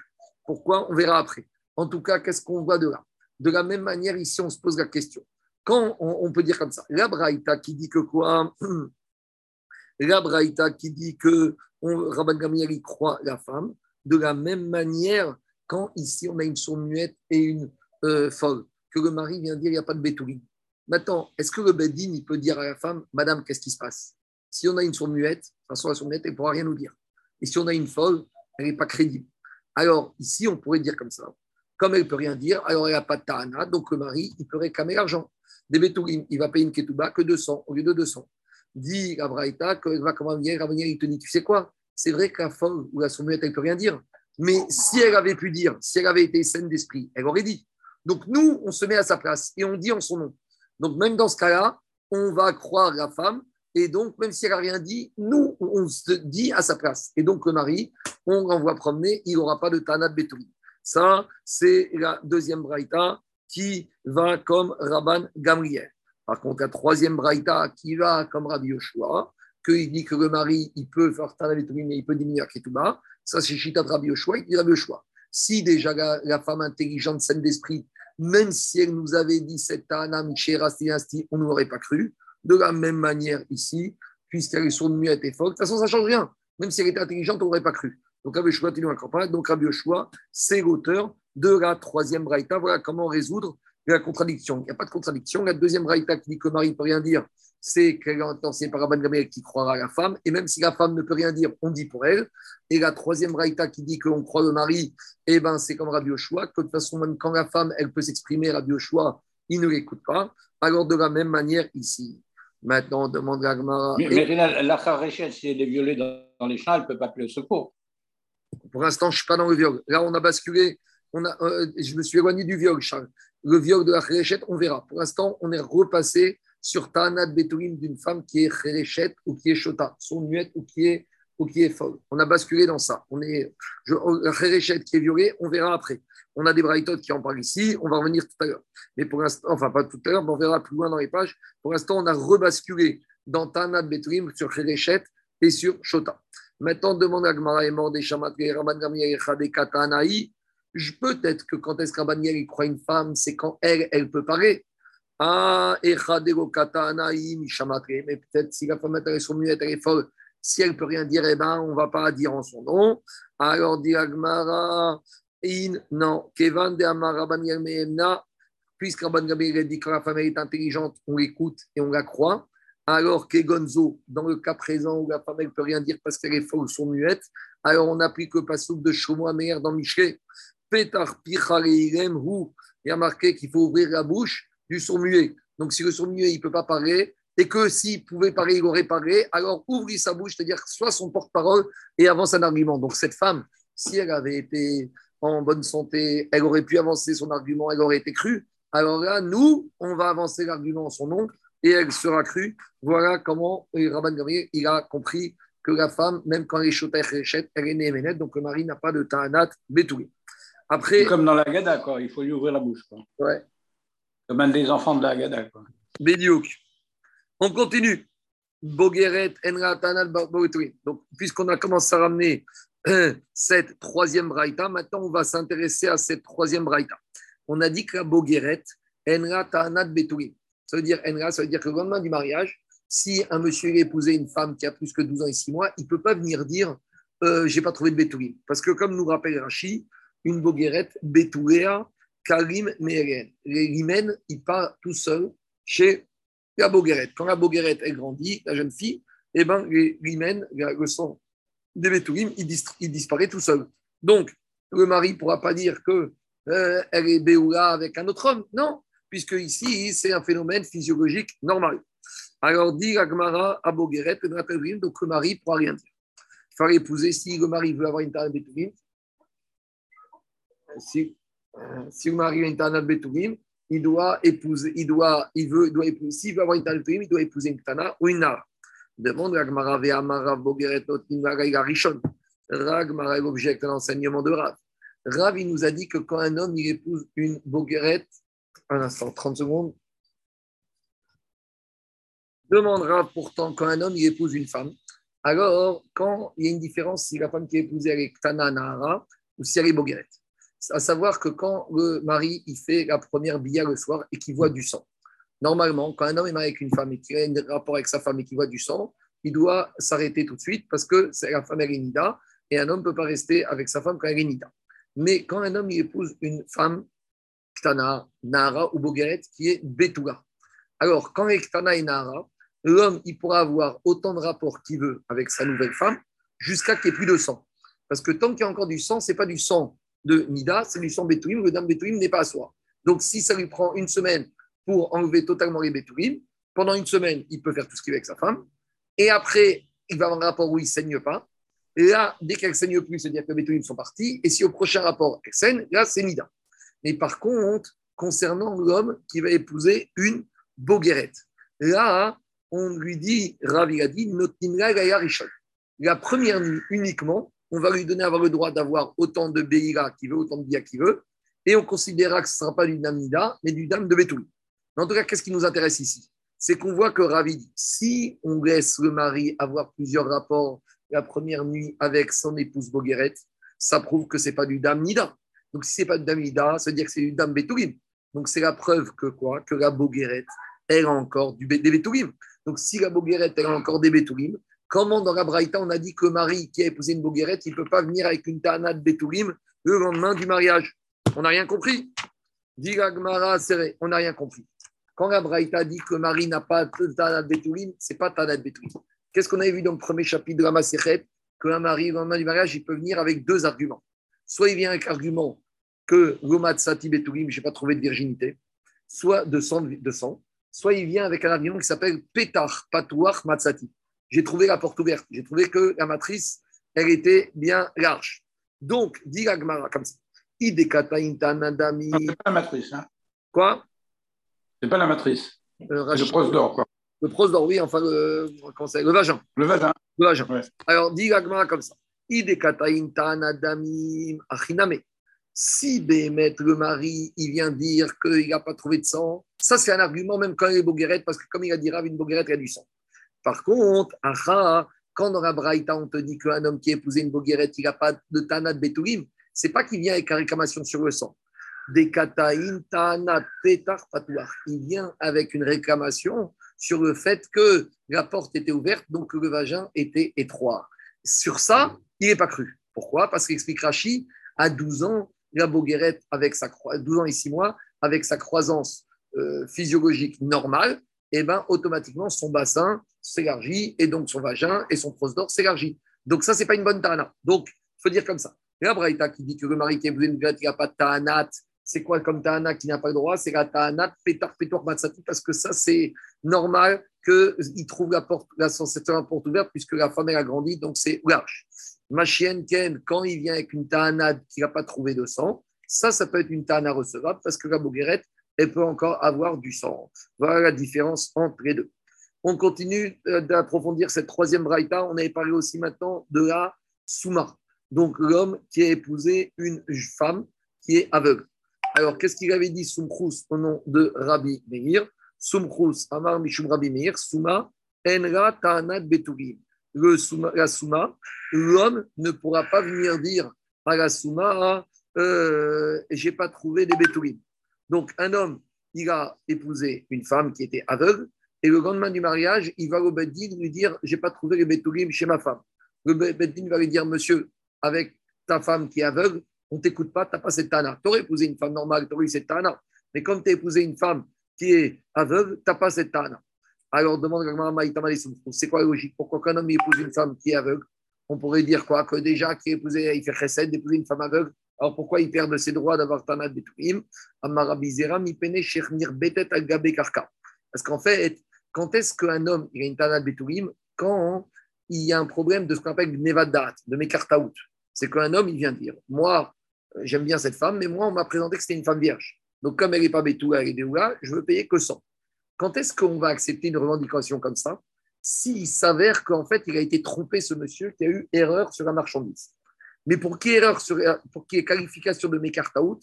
S1: Pourquoi? On verra après. En tout cas, qu'est-ce qu'on voit de là? De la même manière, ici, on se pose la question. Quand on, peut dire comme ça, la Braïta qui dit que quoi? La Braïta qui dit que Rabban Gamliel croit la femme, de la même manière, quand ici on a une sourde muette et une euh, folle, que le mari vient dire il n'y a pas de bétouline. Maintenant, est-ce que le Bedin peut dire à la femme, Madame, qu'est-ce qui se passe? Si on a une sourde muette, de toute façon, la sourde muette, elle ne pourra rien nous dire. Et si on a une folle, elle n'est pas crédible. Alors, ici, on pourrait dire comme ça comme elle ne peut rien dire, alors elle n'a pas de ta'ana, donc le mari, il peut réclamer l'argent. Des bétourim, il va payer une ketouba que 200 au lieu de 200. Dit Abraïta, il va comment venir, il te dit, tu sais quoi? C'est vrai que la femme ou la sommette, elle ne peut rien dire. Mais si elle avait pu dire, si elle avait été saine d'esprit, elle aurait dit. Donc nous, on se met à sa place et on dit en son nom. Donc même dans ce cas-là, on va croire la femme et donc même si elle n'a rien dit, nous, on se dit à sa place. Et donc le mari, on l'envoie promener, il n'aura pas de tana de bétourim. Ça, c'est la deuxième braïta qui va comme Rabban Gamriel. Par contre, la troisième braïta qui va comme Rabbi Yoshua, qu'il dit que le mari, il peut faire Tanavetoumi, mais il peut diminuer Ketouba. Ça, c'est Chita de Rabbi Yoshua, il dit Rabbi Yoshua. Si déjà la, femme intelligente, saine d'esprit, même si elle nous avait dit cette Tana, on n'aurait pas cru. De la même manière ici, puisqu'elle est sourde, muette et folle, de toute façon, ça ne change rien. Même si elle était intelligente, on n'aurait pas cru. Donc Rabbi Yoshua, donc c'est l'auteur de la troisième braïta. Voilà comment résoudre la contradiction. Il n'y a pas de contradiction. La deuxième braïta qui dit que Marie ne peut rien dire, c'est qu'elle est enseignée par Rabban Gamel qui croira à la femme. Et même si la femme ne peut rien dire, on dit pour elle. Et la troisième braïta qui dit qu'on croit le mari, eh ben, c'est comme Rabbi Yoshua, que de toute façon, même quand la femme, elle peut s'exprimer, Rabbi Yoshua, il ne l'écoute pas. Alors de la même manière ici. Maintenant, on demande à
S2: Mais, mais la, la si elle est violée dans, les champs, elle ne peut pas appeler le secours.
S1: Pour l'instant, je ne suis pas dans le viol. Là, on a basculé. On a, euh, je me suis éloigné du viol, Charles. Le viol de la Khéréchet, on verra. Pour l'instant, on est repassé sur Ta'anat Betourim d'une femme qui est Khéréchet ou qui est Shota, son muette ou qui est, ou qui est folle. On a basculé dans ça. On est, qui est violée, on verra après. On a des braïtotes qui en parlent ici, on va revenir tout à l'heure. Mais pour l'instant, enfin pas tout à l'heure, mais on verra plus loin dans les pages. Pour l'instant, on a rebasculé dans Ta'anat Betourim sur Khéréchet et sur Shota. Maintenant, demande à Gmara et mort des Shamatri, Raman et Katanaï. Peut-être que quand est-ce qu'Aban il croit une femme, c'est quand elle, elle peut parler. Ah, mais peut-être si la femme est muette, elle est folle, si elle ne peut rien dire, eh ben, on ne va pas dire en son nom. Alors, dit Agmara, in, non, Kevan de Amara Meemna, puisque Rabban Gamliel dit que la femme est intelligente, on l'écoute et on la croit. Alors que Gonzo, dans le cas présent où la femme ne peut rien dire parce qu'elle est folle, son muette, alors on applique le passouk de Shomo Meir dans Michelet. Petar Hu, il y a marqué qu'il faut ouvrir la bouche du sourd muet. Donc si le sourd muet, il ne peut pas parler, et que s'il pouvait parler, il aurait parlé, alors ouvre sa bouche, c'est-à-dire soit son porte-parole et avance un argument. Donc cette femme, si elle avait été en bonne santé, elle aurait pu avancer son argument, elle aurait été crue. Alors là, nous, on va avancer l'argument en son nom et elle sera crue. Voilà comment Rabban Gamriel, il a compris que la femme, même quand elle est chotée, elle est née donc le mari n'a pas de ta'anat bétoui.
S2: Après, comme dans la Gada, quoi. il faut lui ouvrir la bouche. Quoi.
S1: Ouais.
S2: Comme des enfants de la Gada. Quoi.
S1: On continue. Bogueret, Enra, Tanat, Donc, puisqu'on a commencé à ramener euh, cette troisième braïta, maintenant on va s'intéresser à cette troisième braïta. On a dit que la Bogueret, Enra, Tanat, Betourim. Ça veut dire Enra, ça veut dire que le lendemain du mariage, si un monsieur a épousé une femme qui a plus que 12 ans et 6 mois, il ne peut pas venir dire euh, j'ai pas trouvé de Betourim. Parce que comme nous rappelle Rachid, une boguerette, Betouréa, Karim, Meren. L'hymen, il part tout seul chez la boguerette. Quand la boguerette est grandie, la jeune fille, eh ben, l'hymen, le sang des Betourim, il, disparaît tout seul. Donc, le mari ne pourra pas dire que euh, elle est Béoula avec un autre homme. Non, puisque ici, c'est un phénomène physiologique normal. Alors, dit Agmara à Bogueret, donc le mari ne pourra rien dire. Il fallait épouser, si le mari veut avoir une taille Betourim, si, si le mari a une Tana Betourim, il doit épouser, il doit, il veut, il doit épouser, s'il veut avoir une Tana Betourim, il doit épouser une Tana ou une Nara. Demande Ragmara Ve'amara Bogeret Notnimara Rishon. Ragmara objecte l'enseignement de Rav. Rav, il nous a dit que quand un homme il épouse une Bogueret, un instant, 30 secondes, demandera pourtant quand un homme il épouse une femme. Alors, quand il y a une différence si la femme qui est épousée est Tana Nahara ou si elle est Bogueret à savoir que quand le mari il fait la première billa le soir et qu'il voit du sang, normalement, quand un homme est marié avec une femme et qu'il a un rapport avec sa femme et qu'il voit du sang, il doit s'arrêter tout de suite parce que c'est la femme nida et un homme ne peut pas rester avec sa femme quand elle est nida. Mais quand un homme épouse une femme, Ktana, Nara ou Bogeret, qui est Betouga, alors quand elle est Ktana et Nara, l'homme il pourra avoir autant de rapports qu'il veut avec sa nouvelle femme jusqu'à qu'il n'y ait plus de sang. Parce que tant qu'il y a encore du sang, ce n'est pas du sang de Nida, c'est du sang Betouim. Le dame Betouim n'est pas à soi. Donc, si ça lui prend une semaine pour enlever totalement les Betouim, pendant une semaine, il peut faire tout ce qu'il veut avec sa femme. Et après, il va avoir un rapport où il ne saigne pas. Et là, dès qu'elle ne saigne plus, c'est-à-dire que les Betouim sont partis. Et si au prochain rapport, elle saigne, là, c'est Nida. Mais par contre, concernant l'homme qui va épouser une Boguerette, là, on lui dit, Ravi a dit, la première nuit uniquement, on va lui donner avoir le droit d'avoir autant de Beira qu'il veut, autant de Bia qu'il veut, et on considérera que ce ne sera pas du Dame Nida, mais du Dame de Betoul. En tout cas, qu'est-ce qui nous intéresse ici? C'est qu'on voit que Ravi si on laisse le mari avoir plusieurs rapports la première nuit avec son épouse Bogueret, ça prouve que ce n'est pas du Dame Nida. Donc, si ce n'est pas du Dame Nida, ça veut dire que c'est du Dame Betoulim. Donc, c'est la preuve que quoi? Que la Bogueret, elle a encore du, des Betoulim. Donc, si la Bogueret, elle a encore des Betoulim, Comment dans la Braïta, on a dit que le mari qui a épousé une boguerette, il ne peut pas venir avec une Ta'ana de le lendemain du mariage On n'a rien compris. On n'a rien compris. Quand la Braïta dit que le mari n'a pas de Ta'ana de Betoulim, ce n'est pas Ta'ana de. Qu'est-ce qu'on avait vu dans le premier chapitre de la Maserhet Qu'un mari, le lendemain du mariage, il peut venir avec deux arguments. Soit il vient avec l'argument que Gomat Sati Betoulim, je n'ai pas trouvé de virginité, soit de sang, de sang, soit il vient avec un argument qui s'appelle Petar Patouach Matsati j'ai trouvé la porte ouverte. J'ai trouvé que la matrice, elle était bien large. Donc, dit l'Agmara comme ça. Idekata intanadami.
S2: Non, C'est pas la matrice. Hein.
S1: Quoi?
S2: C'est pas la matrice.
S1: Euh,
S2: le pros d'or, quoi.
S1: Le prosdor, oui, enfin, le, le vagin.
S2: Le vagin.
S1: Le vagin.
S2: Ouais.
S1: Alors, dit l'Agmara comme ça. Achiname. Si Bémet, le mari, il vient dire qu'il n'a pas trouvé de sang, ça c'est un argument même quand il est boguerette, parce que comme il a dit Rav, une boguerette, il y a du sang. Par contre, acha, quand dans la Braïta, on te dit qu'un homme qui a épousé une boguerette, il n'a pas de Tanat Betoulim, c'est pas qu'il vient avec une réclamation sur le sang. Des Patouar. Il vient avec une réclamation sur le fait que la porte était ouverte, donc le vagin était étroit. Sur ça, il n'est pas cru. Pourquoi? Parce qu'explique Rachi, à 12 ans, la boguerette, avec sa croi- 12 ans et 6 mois, avec sa croissance euh, physiologique normale, et ben, automatiquement, son bassin s'élargit et donc son vagin et son prosdor s'élargit. Donc, ça, c'est pas une bonne tana. Donc, il faut dire comme ça. Et la Braïta qui dit que le mari qui une boguerette, il n'a pas de tanat, c'est quoi comme tanat qui n'a pas le droit? C'est la tanat pétar pétor matsati, parce que ça, c'est normal qu'il trouve la porte, la, cette porte ouverte, puisque la femme, elle a grandi, donc c'est large. Ma chienne Ken, quand il vient avec une ta'anade qui n'a pas trouvé de sang, ça, ça peut être une ta'ana recevable parce que la boguerette, elle peut encore avoir du sang. Voilà la différence entre les deux. On continue euh, d'approfondir cette troisième braïta. On avait parlé aussi maintenant de la souma. Donc, l'homme qui a épousé une femme qui est aveugle. Alors, qu'est-ce qu'il avait dit Soumkrous au nom de Rabbi Meir? Soumkrous, Amar Mishum Rabbi Meir, Souma, Enra Ta'anat souma, la Souma, l'homme ne pourra pas venir dire à la Souma, euh, j'ai pas trouvé des Beturim. Donc, un homme, il a épousé une femme qui était aveugle, et le lendemain du mariage, il va au Beddin lui dire J'ai pas trouvé les Beturim chez ma femme. Le Beddin va lui dire Monsieur, avec ta femme qui est aveugle, on t'écoute pas, tu n'as pas cette tana. Tu aurais épousé une femme normale, tu aurais eu cette tana. Mais comme tu as épousé une femme qui est aveugle, tu n'as pas cette tana. Alors demande c'est quoi la logique? Pourquoi qu'un homme épouse une femme qui est aveugle On pourrait dire quoi? Que déjà, qui est épousé, il fait chesed d'épouser une femme aveugle. Alors pourquoi il perd ses droits d'avoir tana de karka. Parce qu'en fait, quand est-ce qu'un homme il a une tana de Beturim? Quand il y a un problème de ce qu'on appelle Nevadat, de Mekartaout. C'est qu'un homme, il vient dire Moi, j'aime bien cette femme, mais moi, on m'a présenté que c'était une femme vierge. Donc, comme elle n'est pas Betoula, elle est Béoula, je veux payer que 100. Quand est-ce qu'on va accepter une revendication comme ça? S'il s'avère qu'en fait, il a été trompé, ce monsieur, qui a eu erreur sur la marchandise. Mais pour qu'il y ait erreur, sur, pour qu'il y qualification de Mekartaout,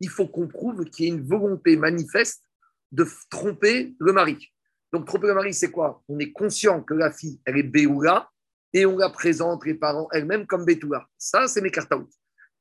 S1: il faut qu'on prouve qu'il y ait une volonté manifeste de tromper le mari. Donc, tromper le mari, c'est quoi? On est conscient que la fille, elle est Béoula, et on la présente, les parents elles-mêmes, comme Bétoula. Ça, c'est Mekartaout.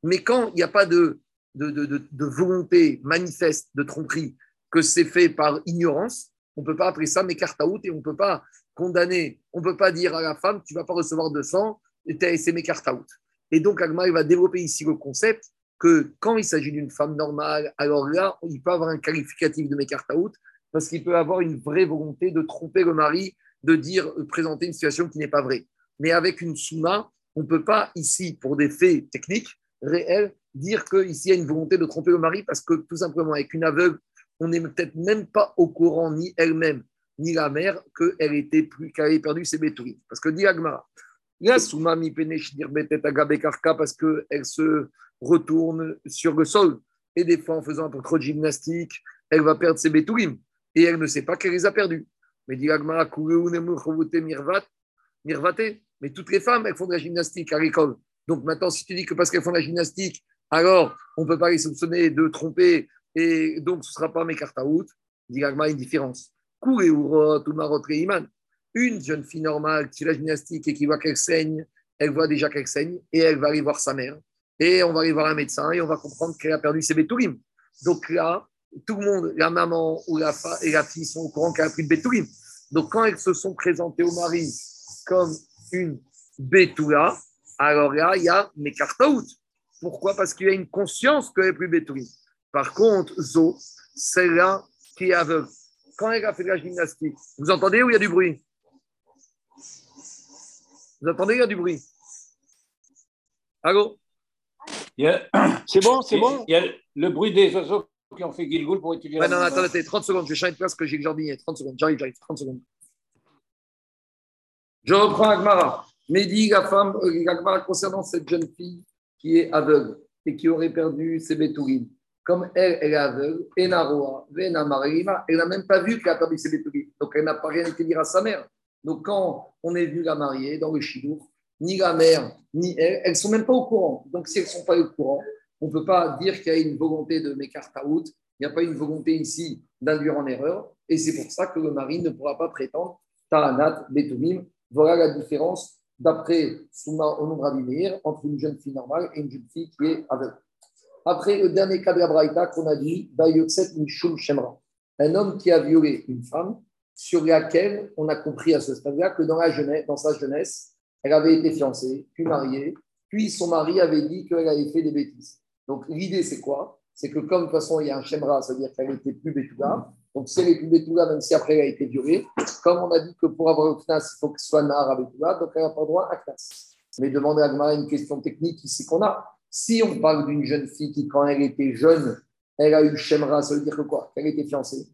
S1: Mais quand il n'y a pas de, de, de, volonté manifeste de tromperie, que c'est fait par ignorance, on ne peut pas appeler ça Mekartaout et on ne peut pas condamner, on ne peut pas dire à la femme, tu ne vas pas recevoir de sang, et c'est Mekartaout. Et donc, Agma, il va développer ici le concept que quand il s'agit d'une femme normale, alors là, il peut avoir un qualificatif de Mekartaout, parce qu'il peut avoir une vraie volonté de tromper le mari, de dire, de présenter une situation qui n'est pas vraie. Mais avec une souma, on ne peut pas ici, pour des faits techniques, réels, dire qu'ici il y a une volonté de tromper le mari, parce que tout simplement, avec une aveugle, on n'est peut-être même pas au courant, ni elle-même, ni la mère, qu'elle était plus, qu'elle avait perdu ses bétouilles. Parce que dit Agmara, la souma mi karka parce qu'elle se retourne sur le sol. Et des fois, en faisant un peu trop de gymnastique, elle va perdre ses bétouilles. Et elle ne sait pas qu'elle les a perdus. Mais dit. Mais toutes les femmes, elles font de la gymnastique à l'école. Donc maintenant, si tu dis que parce qu'elles font de la gymnastique, alors on ne peut pas les soupçonner de tromper et donc ce ne sera pas mes cartes à out, dit une différence. Une jeune fille normale qui fait la gymnastique et qui voit qu'elle saigne, elle voit déjà qu'elle saigne et elle va aller voir sa mère. Et on va aller voir un médecin et on va comprendre qu'elle a perdu ses bétourim. Donc là, tout le monde, la maman ou la, et la fille sont au courant qu'elle a pris de bétourim. Donc quand elles se sont présentées au mari comme une bétoula, alors là, il y a mes cartes out. Pourquoi? Parce qu'il y a une conscience qu'elle est plus bétouli. Par contre, Zo, c'est là qui est aveugle. Quand elle a fait de la gymnastique, vous entendez où il y a du bruit? Vous entendez, il y a du bruit? Allô?
S3: C'est bon, c'est bon
S2: Il y a le bruit des oiseaux qui ont fait Gilgoul pour étudier.
S1: ouais, Non, non, attendez, 30 secondes, je vais changer de place que j'ai le jardinier. 30 secondes, j'arrive, j'arrive, 30 secondes. Je reprends Agmara. Mehdi, la femme, Agmara concernant cette jeune fille qui est aveugle et qui aurait perdu ses bétourines, comme elle, elle est aveugle, elle n'a même pas vu qu'elle a perdu ses bétourines. Donc elle n'a pas rien été dire à sa mère. Donc quand on est venu la marier dans le chidour, ni la mère, ni elle, elles ne sont même pas au courant. Donc si elles ne sont pas au courant, on ne peut pas dire qu'il y a une volonté de out. il n'y a pas une volonté ici d'induire en erreur, et c'est pour ça que le mari ne pourra pas prétendre Taranat Betumim. Voilà la différence d'après Souma Onumrabimeir entre une jeune fille normale et une jeune fille qui est aveugle. Après, le dernier cas de la qu'on a dit, Mishum Shemra, un homme qui a violé une femme sur laquelle on a compris à ce stade-là que dans sa jeunesse, elle avait été fiancée, puis mariée, puis son mari avait dit qu'elle avait fait des bêtises. Donc l'idée, c'est quoi? C'est que comme de toute façon, il y a un Shemra, c'est-à-dire qu'elle n'était plus Betouga, donc si elle est plus Betouga, même si après elle a été violée, comme on a dit que pour avoir le Knas, il faut que ce soit Nahar à Betouga, donc elle n'a pas droit à Knas. Mais demander à Gmara une question technique ici qu'on a. Si on parle d'une jeune fille qui, quand elle était jeune, elle a eu Shemra, ça veut dire que quoi? Qu'elle était fiancée,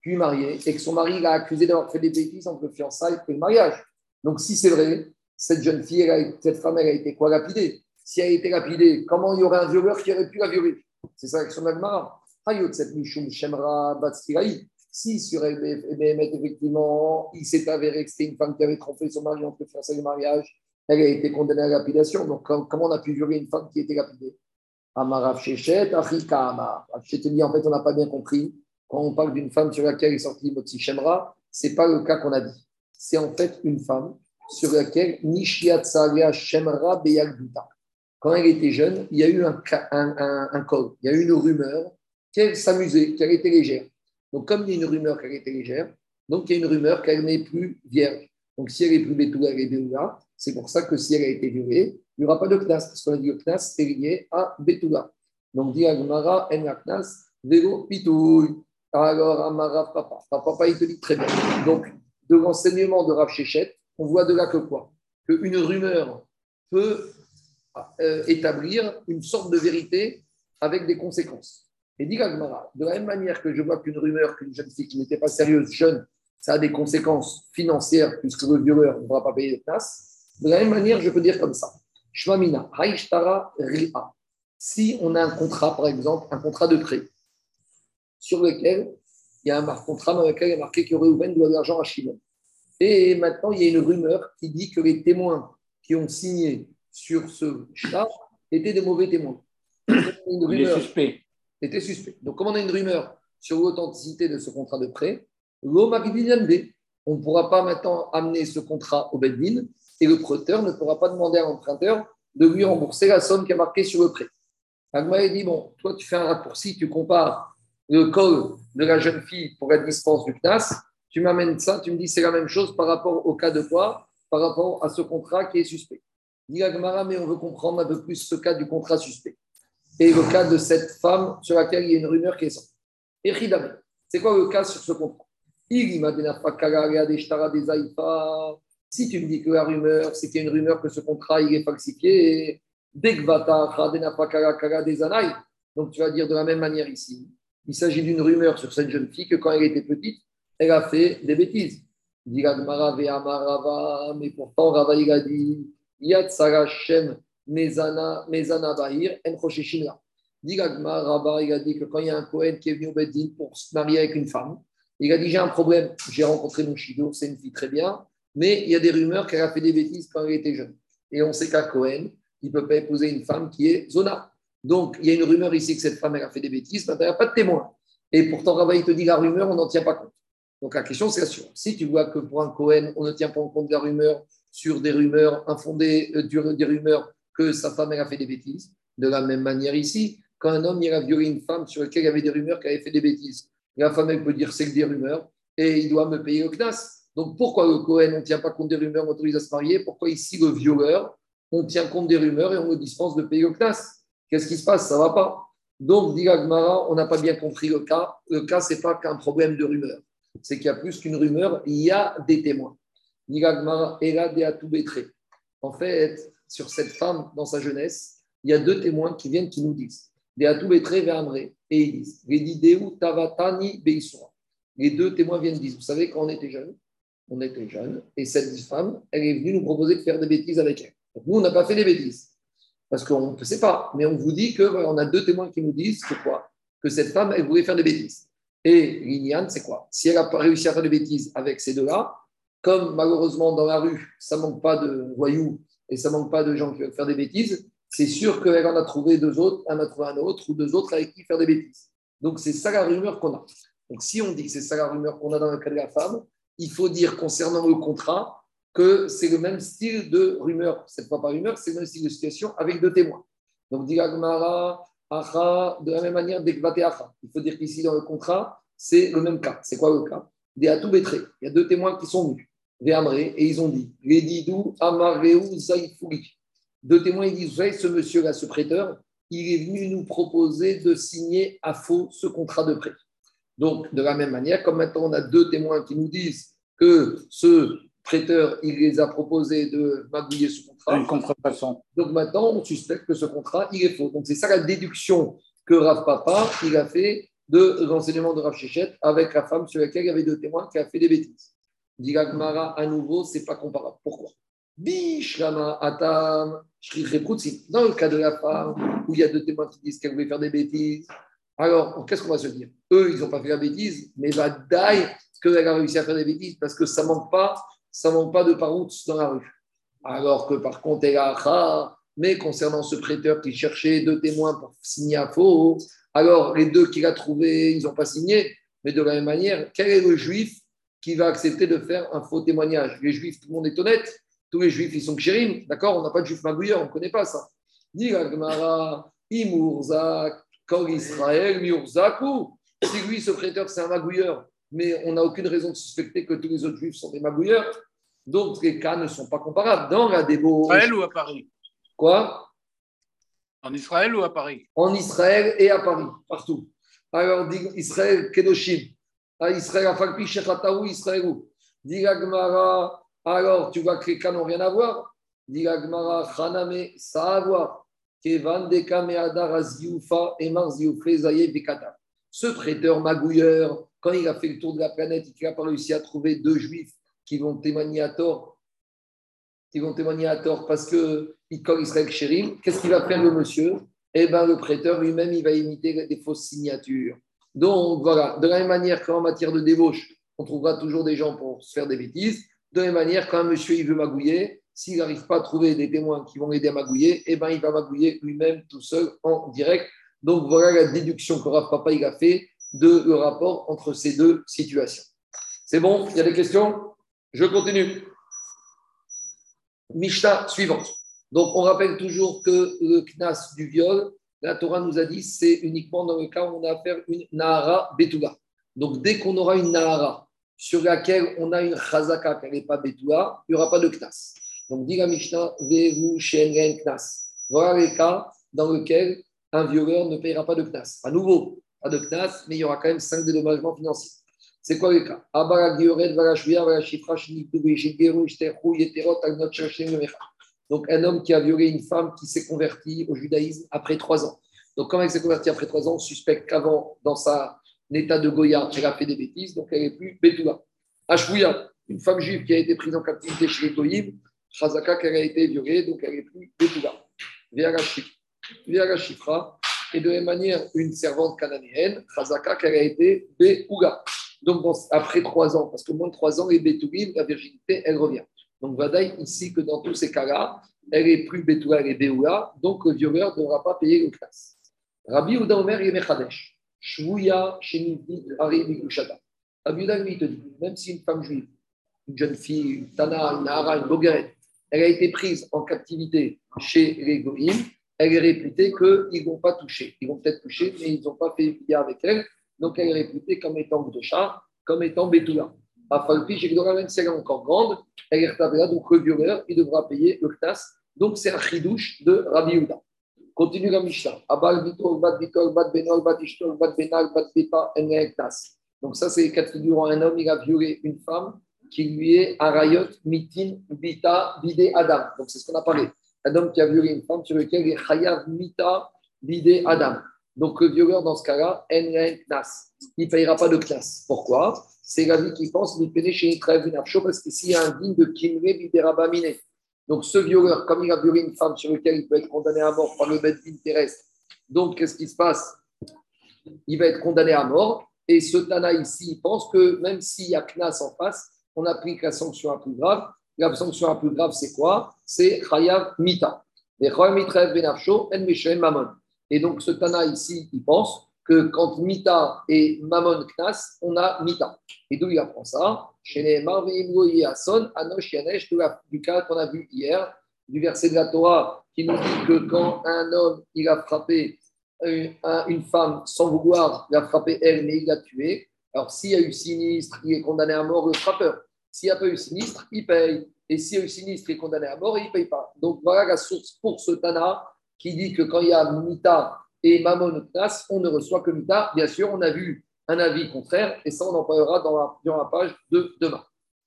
S1: puis mariée, et que son mari l'a accusée d'avoir fait des bêtises entre le fiançailles et le mariage. Donc si c'est vrai, cette jeune fille, cette femme, elle a été quoi lapidée Si elle a été lapidée, comment il y aurait un violeur qui aurait pu la violer? C'est ça l'action d'Agmara. Si sur BMF, effectivement, il s'est avéré que c'était une femme qui avait trompé son mari entre fiançailles et le mariage, elle a été condamnée à la lapidation. Donc, comment on a pu violer une femme qui était lapidée? Amarav Shechet, Afrika Amar. Je te dis, en fait, on n'a pas bien compris. Quand on parle d'une femme sur laquelle est sorti Motsi Shemra, ce n'est pas le cas qu'on a dit. C'est en fait une femme sur laquelle Nishiatsalia Shemra Beyagduta. Quand elle était jeune, il y a eu un, un, un, code, il y a eu une rumeur qu'elle s'amusait, qu'elle était légère. Donc, comme il y a une rumeur qu'elle était légère, donc il y a une rumeur qu'elle n'est plus vierge. Donc, si elle est plus Betula, elle est Betula. C'est pour ça que si elle a été violée, il n'y aura pas de Knas, parce qu'on a dit que Knas est lié à Betula. Donc, dit Agmara, en la Knas, Vélo Pitouille. Alors, Amara, papa. Papa, il te dit très bien. Donc, de l'enseignement de Rav Shechet, on voit de là que quoi? Qu'une rumeur peut établir une sorte de vérité avec des conséquences. Et dit Gagmara, de la même manière que je vois qu'une rumeur qu'une jeune fille qui n'était pas sérieuse, jeune, ça a des conséquences financières puisque le violeur ne pourra pas payer les places, de la même manière, je peux dire comme ça. Shmamina, Haishtara Ria. Si on a un contrat, par exemple, un contrat de prêt, sur lequel il y a un contrat dans lequel il y a marqué que Reuven doit de l'argent à Shimon. Et maintenant, il y a une rumeur qui dit que les témoins qui ont signé sur ce chat étaient des mauvais témoins.
S2: Une rumeur
S1: était suspect. Donc, comme on a une rumeur sur l'authenticité de ce contrat de prêt, on ne pourra pas maintenant amener ce contrat au Beddin et le prêteur ne pourra pas demander à l'emprunteur de lui rembourser la somme qui est marquée sur le prêt. Agma dit Bon, toi, tu fais un raccourci, tu compares le col de la jeune fille pour la dispense du CNAS tu m'amènes ça, tu me dis c'est la même chose par rapport au cas de quoi Par rapport à ce contrat qui est suspect. Dit mais on veut comprendre un peu plus ce cas du contrat suspect. Et le cas de cette femme sur laquelle il y a une rumeur qui est sortie. Et c'est quoi le cas sur ce contrat? Si tu me dis que la rumeur, c'est qu'il y a une rumeur que ce contrat il est falsifié, donc tu vas dire de la même manière ici. Il s'agit d'une rumeur sur cette jeune fille que quand elle était petite, elle a fait des bêtises. Mais pourtant, Rava, il a dit Yad Sarashem Mezana Bahir En Dit Rava, il a dit que quand il y a un Kohen qui est venu au Bedin pour se marier avec une femme, il a dit J'ai un problème, j'ai rencontré mon Shido, c'est une fille très bien, mais il y a des rumeurs qu'elle a fait des bêtises quand elle était jeune. Et on sait qu'un Cohen, il ne peut pas épouser une femme qui est Zona. Donc, il y a une rumeur ici que cette femme elle a fait des bêtises, mais il n'y a pas de témoin. Et pourtant, Rava, il te dit la rumeur, on n'en tient pas compte. Donc la question, c'est la suivante. Si tu vois que pour un Cohen, on ne tient pas compte de la rumeur sur des rumeurs infondées, euh, des rumeurs que sa femme a fait des bêtises, de la même manière ici, quand un homme a violé une femme sur laquelle il y avait des rumeurs qu'elle avait fait des bêtises, la femme peut dire c'est que des rumeurs et il doit me payer le CNAS. Donc pourquoi le Cohen, on ne tient pas compte des rumeurs, on autorise à se marier? Pourquoi ici, le violeur, on tient compte des rumeurs et on me dispense de payer le CNAS? Qu'est-ce qui se passe? Ça va pas. Donc, dit Agmara, on n'a pas bien compris le cas. Le cas, ce n'est pas qu'un problème de rumeur c'est qu'il y a plus qu'une rumeur, il y a des témoins. En fait, sur cette femme dans sa jeunesse, il y a deux témoins qui viennent qui nous disent et ils disent Les deux témoins viennent dire Vous savez, quand on était jeune, on était jeune, et cette femme, elle est venue nous proposer de faire des bêtises avec elle. Donc nous, on n'a pas fait des bêtises. Parce qu'on ne sait pas. Mais on vous dit qu'on a deux témoins qui nous disent que quoi? Que cette femme, elle voulait faire des bêtises. Et l'Ignan, c'est quoi? Si elle n'a pas réussi à faire des bêtises avec ces deux-là, comme malheureusement dans la rue, ça manque pas de voyous et ça manque pas de gens qui veulent faire des bêtises, c'est sûr qu'elle en a trouvé deux autres, elle en trouvé un autre ou deux autres avec qui faire des bêtises. Donc c'est ça la rumeur qu'on a. Donc si on dit que c'est ça la rumeur qu'on a dans le cas de la femme, il faut dire concernant le contrat que c'est le même style de rumeur, cette fois pas rumeur, c'est le même style de situation avec deux témoins. Donc dit Acha, de la même manière, Acha. Il faut dire qu'ici dans le contrat, c'est le même cas. C'est quoi le cas? Des Atou Il y a deux témoins qui sont venus et ils ont dit Redidou Amareu. Deux témoins, ils disent ce monsieur-là, ce prêteur, il est venu nous proposer de signer à faux ce contrat de prêt. Donc, de la même manière, comme maintenant on a deux témoins qui nous disent que ce prêteur, il les a proposé de magouiller ce contrat.
S2: Une contrefaçon.
S1: Donc maintenant, on suspecte que ce contrat, il est faux. Donc c'est ça la déduction que Rav Papa, il a fait de l'enseignement de Rav Shechet avec la femme sur laquelle il y avait deux témoins qui a fait des bêtises. Gmara, à nouveau, c'est pas comparable. Pourquoi? Atam, Dans le cas de la femme, où il y a deux témoins qui disent qu'elle voulait faire des bêtises, alors qu'est-ce qu'on va se dire? Eux, ils n'ont pas fait la bêtise, mais va que qu'elle a réussi à faire des bêtises parce que ça manque manque pas de paroutes dans la rue. Alors que par contre, elle a mais concernant ce prêteur qui cherchait deux témoins pour signer à faux, alors les deux qu'il a trouvés, ils n'ont pas signé. Mais de la même manière, quel est le juif qui va accepter de faire un faux témoignage. Les juifs, tout le monde est honnête. Tous les juifs, ils sont chérim. D'accord? On n'a pas de juif magouilleur, on ne connaît pas ça. Dit Gmara, Imourzak, Kor Israël, Miurzaku. Si lui, ce prêteur, c'est un magouilleur, mais on n'a aucune raison de suspecter que tous les autres juifs sont des magouilleurs. Donc, les cas ne sont pas comparables. Dans la débo.
S2: Israël ou à Paris?
S1: Quoi?
S2: En Israël ou à Paris?
S1: En Israël et à Paris, partout. Alors, dit Israël, Kedoshim. Israël, Afalpi, Shechataou, Israël. Gmara, alors tu vois que les cas n'ont rien à voir. Gmara, Haname, ça a à voir. Ce prêteur magouilleur, quand il a fait le tour de la planète et qu'il n'a pas réussi à trouver deux juifs qui vont témoigner à tort, qui vont témoigner à tort parce que il Israël Chérim, qu'est-ce qu'il va faire le monsieur? Eh bien, le prêteur lui-même, il va imiter des fausses signatures. Donc voilà, de la même manière qu'en matière de débauche, on trouvera toujours des gens pour se faire des bêtises. De la même manière, quand un monsieur il veut magouiller, s'il n'arrive pas à trouver des témoins qui vont l'aider à magouiller, eh ben, il va magouiller lui-même tout seul en direct. Donc voilà la déduction que Papa il a fait de le rapport entre ces deux situations. C'est bon? Il y a des questions? Je continue. Mishnah suivante. Donc on rappelle toujours que le knas du viol, la Torah nous a dit c'est uniquement dans le cas où on a affaire une Nahara Betula. Donc dès qu'on aura une Nahara sur laquelle on a une Chazaka qui n'est pas Betula, il n'y aura pas de Knas. Donc dit la Mishnah, Vehu Shen Knas. Voilà les cas dans lesquels un violeur ne payera pas de Knas. À nouveau, pas de Knas, mais il y aura quand même cinq dédommagements financiers. C'est quoi les cas? Donc, un homme qui a violé une femme qui s'est convertie au judaïsme après trois ans. Donc, comme elle s'est convertie après trois ans, on suspecte qu'avant, dans sa état de Goya, elle a fait des bêtises, donc elle n'est plus Betula. Ashouya, une femme juive qui a été prise en captivité chez les Goyim, Chazaka, qu'elle a été violée, donc elle n'est plus Betula. Via Chifra. Et de la même manière, une servante cananéenne, Chazaka, qu'elle a été Betula. Donc, après trois ans, parce que moins de trois ans, les Betoulim, la virginité, elle revient. Donc, Vadaï, ici, que dans tous ces cas-là, elle est plus Betula, elle est donc le violeur ne devra pas payer le classe. Rabbi Ouda Omer, est Mechadesh. Shvouya, Shenivdi, Ari, Mikushata. Rabbi Ouda, lui, il te dit, même si une femme juive, une jeune fille, une Tana, une Bogueret, elle a été prise en captivité chez les Goïm, elle est réputée qu'ils ne vont pas toucher. Ils vont peut-être toucher, mais ils n'ont pas fait bien avec elle. Donc, elle est réputée comme étant chat, comme étant Betula. Afalpi, même si elle est encore grande, elle est donc le violeur, il devra payer le ktas. Donc c'est un chidouche de Rabbi Yehuda. Continue la Mishnah. Abal bitol, bat bitol, bat benol, bat ishtol, bat benal, bat beta, ktas. Donc ça, c'est les quatre figures. Un homme, il a violé une femme qui lui est arayot, mitin, bita, bidé, adam. Donc c'est ce qu'on a parlé. Un homme qui a violé une femme sur laquelle il est chayav, mita, bidé, adam. Donc le violeur, dans ce cas-là, ktas. Il ne payera pas de ktas. Pourquoi? C'est la vie qui pense, mais chez parce que s'il y a un digne de Kimre Bamine, Donc ce violeur, comme il a violé une femme sur laquelle il peut être condamné à mort par le Bedvin terrestre, donc qu'est-ce qui se passe? Il va être condamné à mort. Et ce Tana ici, il pense que même s'il y a Knas en face, on applique la sanction la plus grave. La sanction la plus grave, c'est quoi? C'est Chayav Mita. Et donc ce Tana ici, il pense que quand Mita et Mamon Knas, on a Mita. Et d'où il apprend ça? Chez les Anosh Yanesh, du cas qu'on a vu hier, du verset de la Torah qui nous dit que quand un homme il a frappé une femme sans vouloir, il a frappé elle, mais il l'a tuée. Alors s'il y a eu sinistre, il est condamné à mort le frappeur. S'il n'y a pas eu sinistre, il paye. Et s'il y a eu sinistre, il est condamné à mort et il ne paye pas. Donc voilà la source pour ce Tana qui dit que quand il y a Mita et Mammon Knas, on ne reçoit que Mita. Bien sûr, on a vu un avis contraire, et ça, on en parlera dans la, dans la page de demain.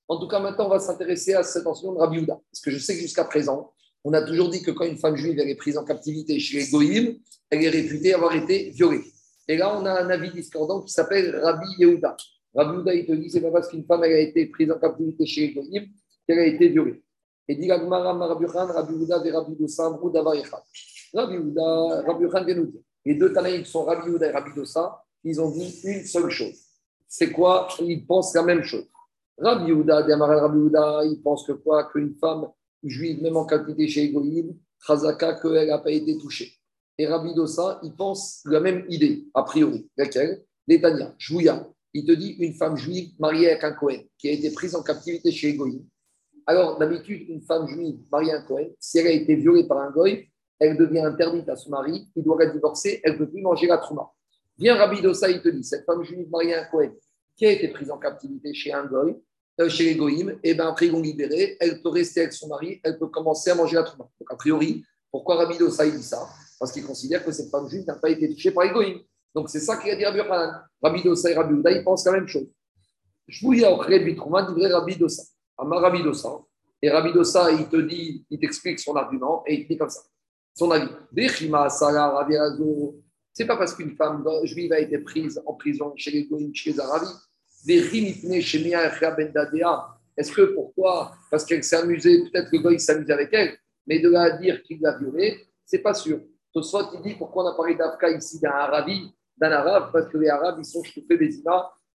S1: En tout cas, maintenant, on va s'intéresser à cette mention de Rabbi Parce que je sais que jusqu'à présent, on a toujours dit que quand une femme juive est prise en captivité chez les Goïm, elle est réputée avoir été violée. Et là, on a un avis discordant qui s'appelle Rabbi Yehuda. Rabbi Yehuda, il te dit c'est pas parce qu'une femme a été prise en captivité chez les Goïm qu'elle a été violée. Et dit Rabbi Yehuda et Rabbi Dossa, Rabbi Yehuda, Rabbi Yehuda vient nous dire les deux Tanaïm sont Rabbi Yehuda et Rabbi Dossa, ils ont dit une seule chose. C'est quoi? Ils pensent la même chose. Rabbi Yehuda, Rabbi Yehuda, ils pensent que quoi? Qu'une femme juive, même en quantité chez Egoïm, Chazaka, qu'elle n'a pas été touchée. Et Rabbi Dossa, il pense la même idée, a priori. Laquelle? Netanya, Jouya. Il te dit une femme juive mariée avec un Cohen qui a été prise en captivité chez Egoïm. Alors, d'habitude, une femme juive mariée à un Cohen, si elle a été violée par un Goy, elle devient interdite à son mari, il doit la divorcer, elle ne peut plus manger la trouma. Viens Rabbi Dossa, il te dit, cette femme juive mariée à un Cohen qui a été prise en captivité chez un goy, euh, chez les et eh bien après ils vont libérer, elle peut rester avec son mari, elle peut commencer à manger la trouma. Donc a priori, pourquoi Rabbi Dossa il dit ça? Parce qu'il considère que cette femme juive n'a pas été touchée par les goïms. Donc c'est ça qu'il a dit Rabbi Yochanan. Rabbi Dossa et Rabbi Ouda, ils pensent la même chose. Je vous dis au créer du trouma, dit Rabbi Dossa. Ama Rabbi Dossa. Et Rabbi il te dit, il t'explique son argument, et il dit comme ça son avis. C'est pas parce qu'une femme juive a été prise en prison chez les Goïms, chez les Arabes, est-ce que pourquoi? Parce qu'elle s'est amusée, peut-être que Goïm s'amuse avec elle, mais de la dire qu'il l'a violée, c'est pas sûr. Tosfot, il dit pourquoi on a parlé d'Afka ici d'un Arabi, d'un Arabe, parce que les Arabes, ils sont chauffés des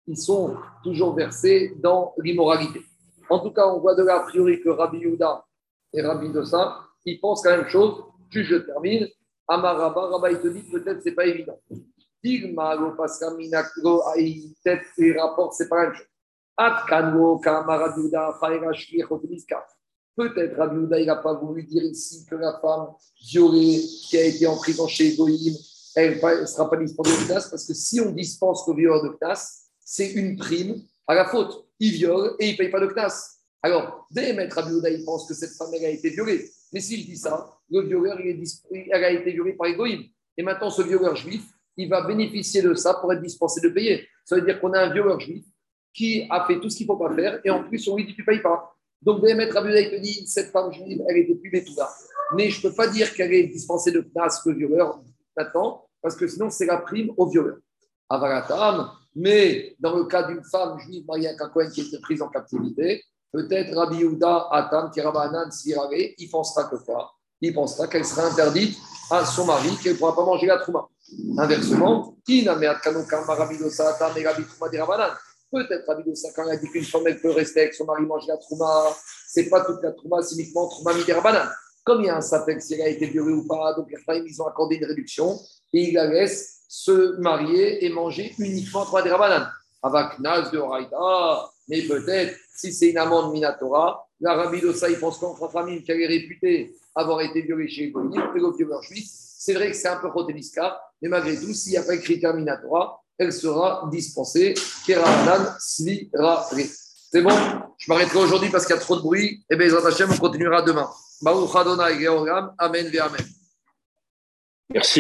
S1: ils sont toujours versés dans l'immoralité. En tout cas, on voit de là a priori que Rabbi Yuda et Rabbi Dossa, ils pensent la même chose, Juste, je termine. Amaraba, Rabba, il te dit peut-être c'est pas évident. Digma, minakro, peut-être les rapports, c'est pas la même chose. Peut-être Rabbi il n'a pas voulu dire ici que la femme violée qui a été en prison chez Egoïm, elle ne sera pas dispensée de classe parce que si on dispense le violeur de classe, c'est une prime à la faute. Il viole et il ne paye pas de classe. Alors, dès mettre Rabbi il pense que cette femme a été violée. Mais si je dis ça, le violeur, est a été violé par Egoïm. Et maintenant, ce violeur juif, il va bénéficier de ça pour être dispensé de payer. Ça veut dire qu'on a un violeur juif qui a fait tout ce qu'il ne faut pas faire, et en plus, on lui dit tu ne payes pas. Donc, Béhémet Rabbi te dit cette femme juive, elle était plus Betouda. Mais je ne peux pas dire qu'elle est dispensée de place le violeur maintenant, parce que sinon, c'est la prime au violeur. Avaratam, mais dans le cas d'une femme juive mariée avec un qui était prise en captivité, peut-être Rabbi Yehuda, Atam, Kirabanan, Sirave, il pensera que quoi il pensera qu'elle sera interdite à son mari, qu'elle ne pourra pas manger la trouma. Inversement, peut-être Rabbi quand il a dit qu'une femme elle peut rester avec son mari manger la trouma, c'est pas toute la trouma, c'est uniquement trouma midirabanan. Comme il y a un sapek si elle a été violée ou pas, donc ils ont accordé une réduction et ils la laissent se marier et manger uniquement trouma dirabanan. Avec Naz de Raïda, mais peut-être si c'est une amende minatora, la Rabbi Dossa, il pense qu'en famille qu'elle est réputée avoir été violé chez les. C'est vrai que c'est un peu Rotélisca, mais malgré tout, s'il n'y a pas écrit terminatora, elle sera dispensée. Keranan C'est bon? Je m'arrêterai aujourd'hui parce qu'il y a trop de bruit. Et bien, les on continuera demain. Baruch Adonai Amen ve Amen.
S3: Merci.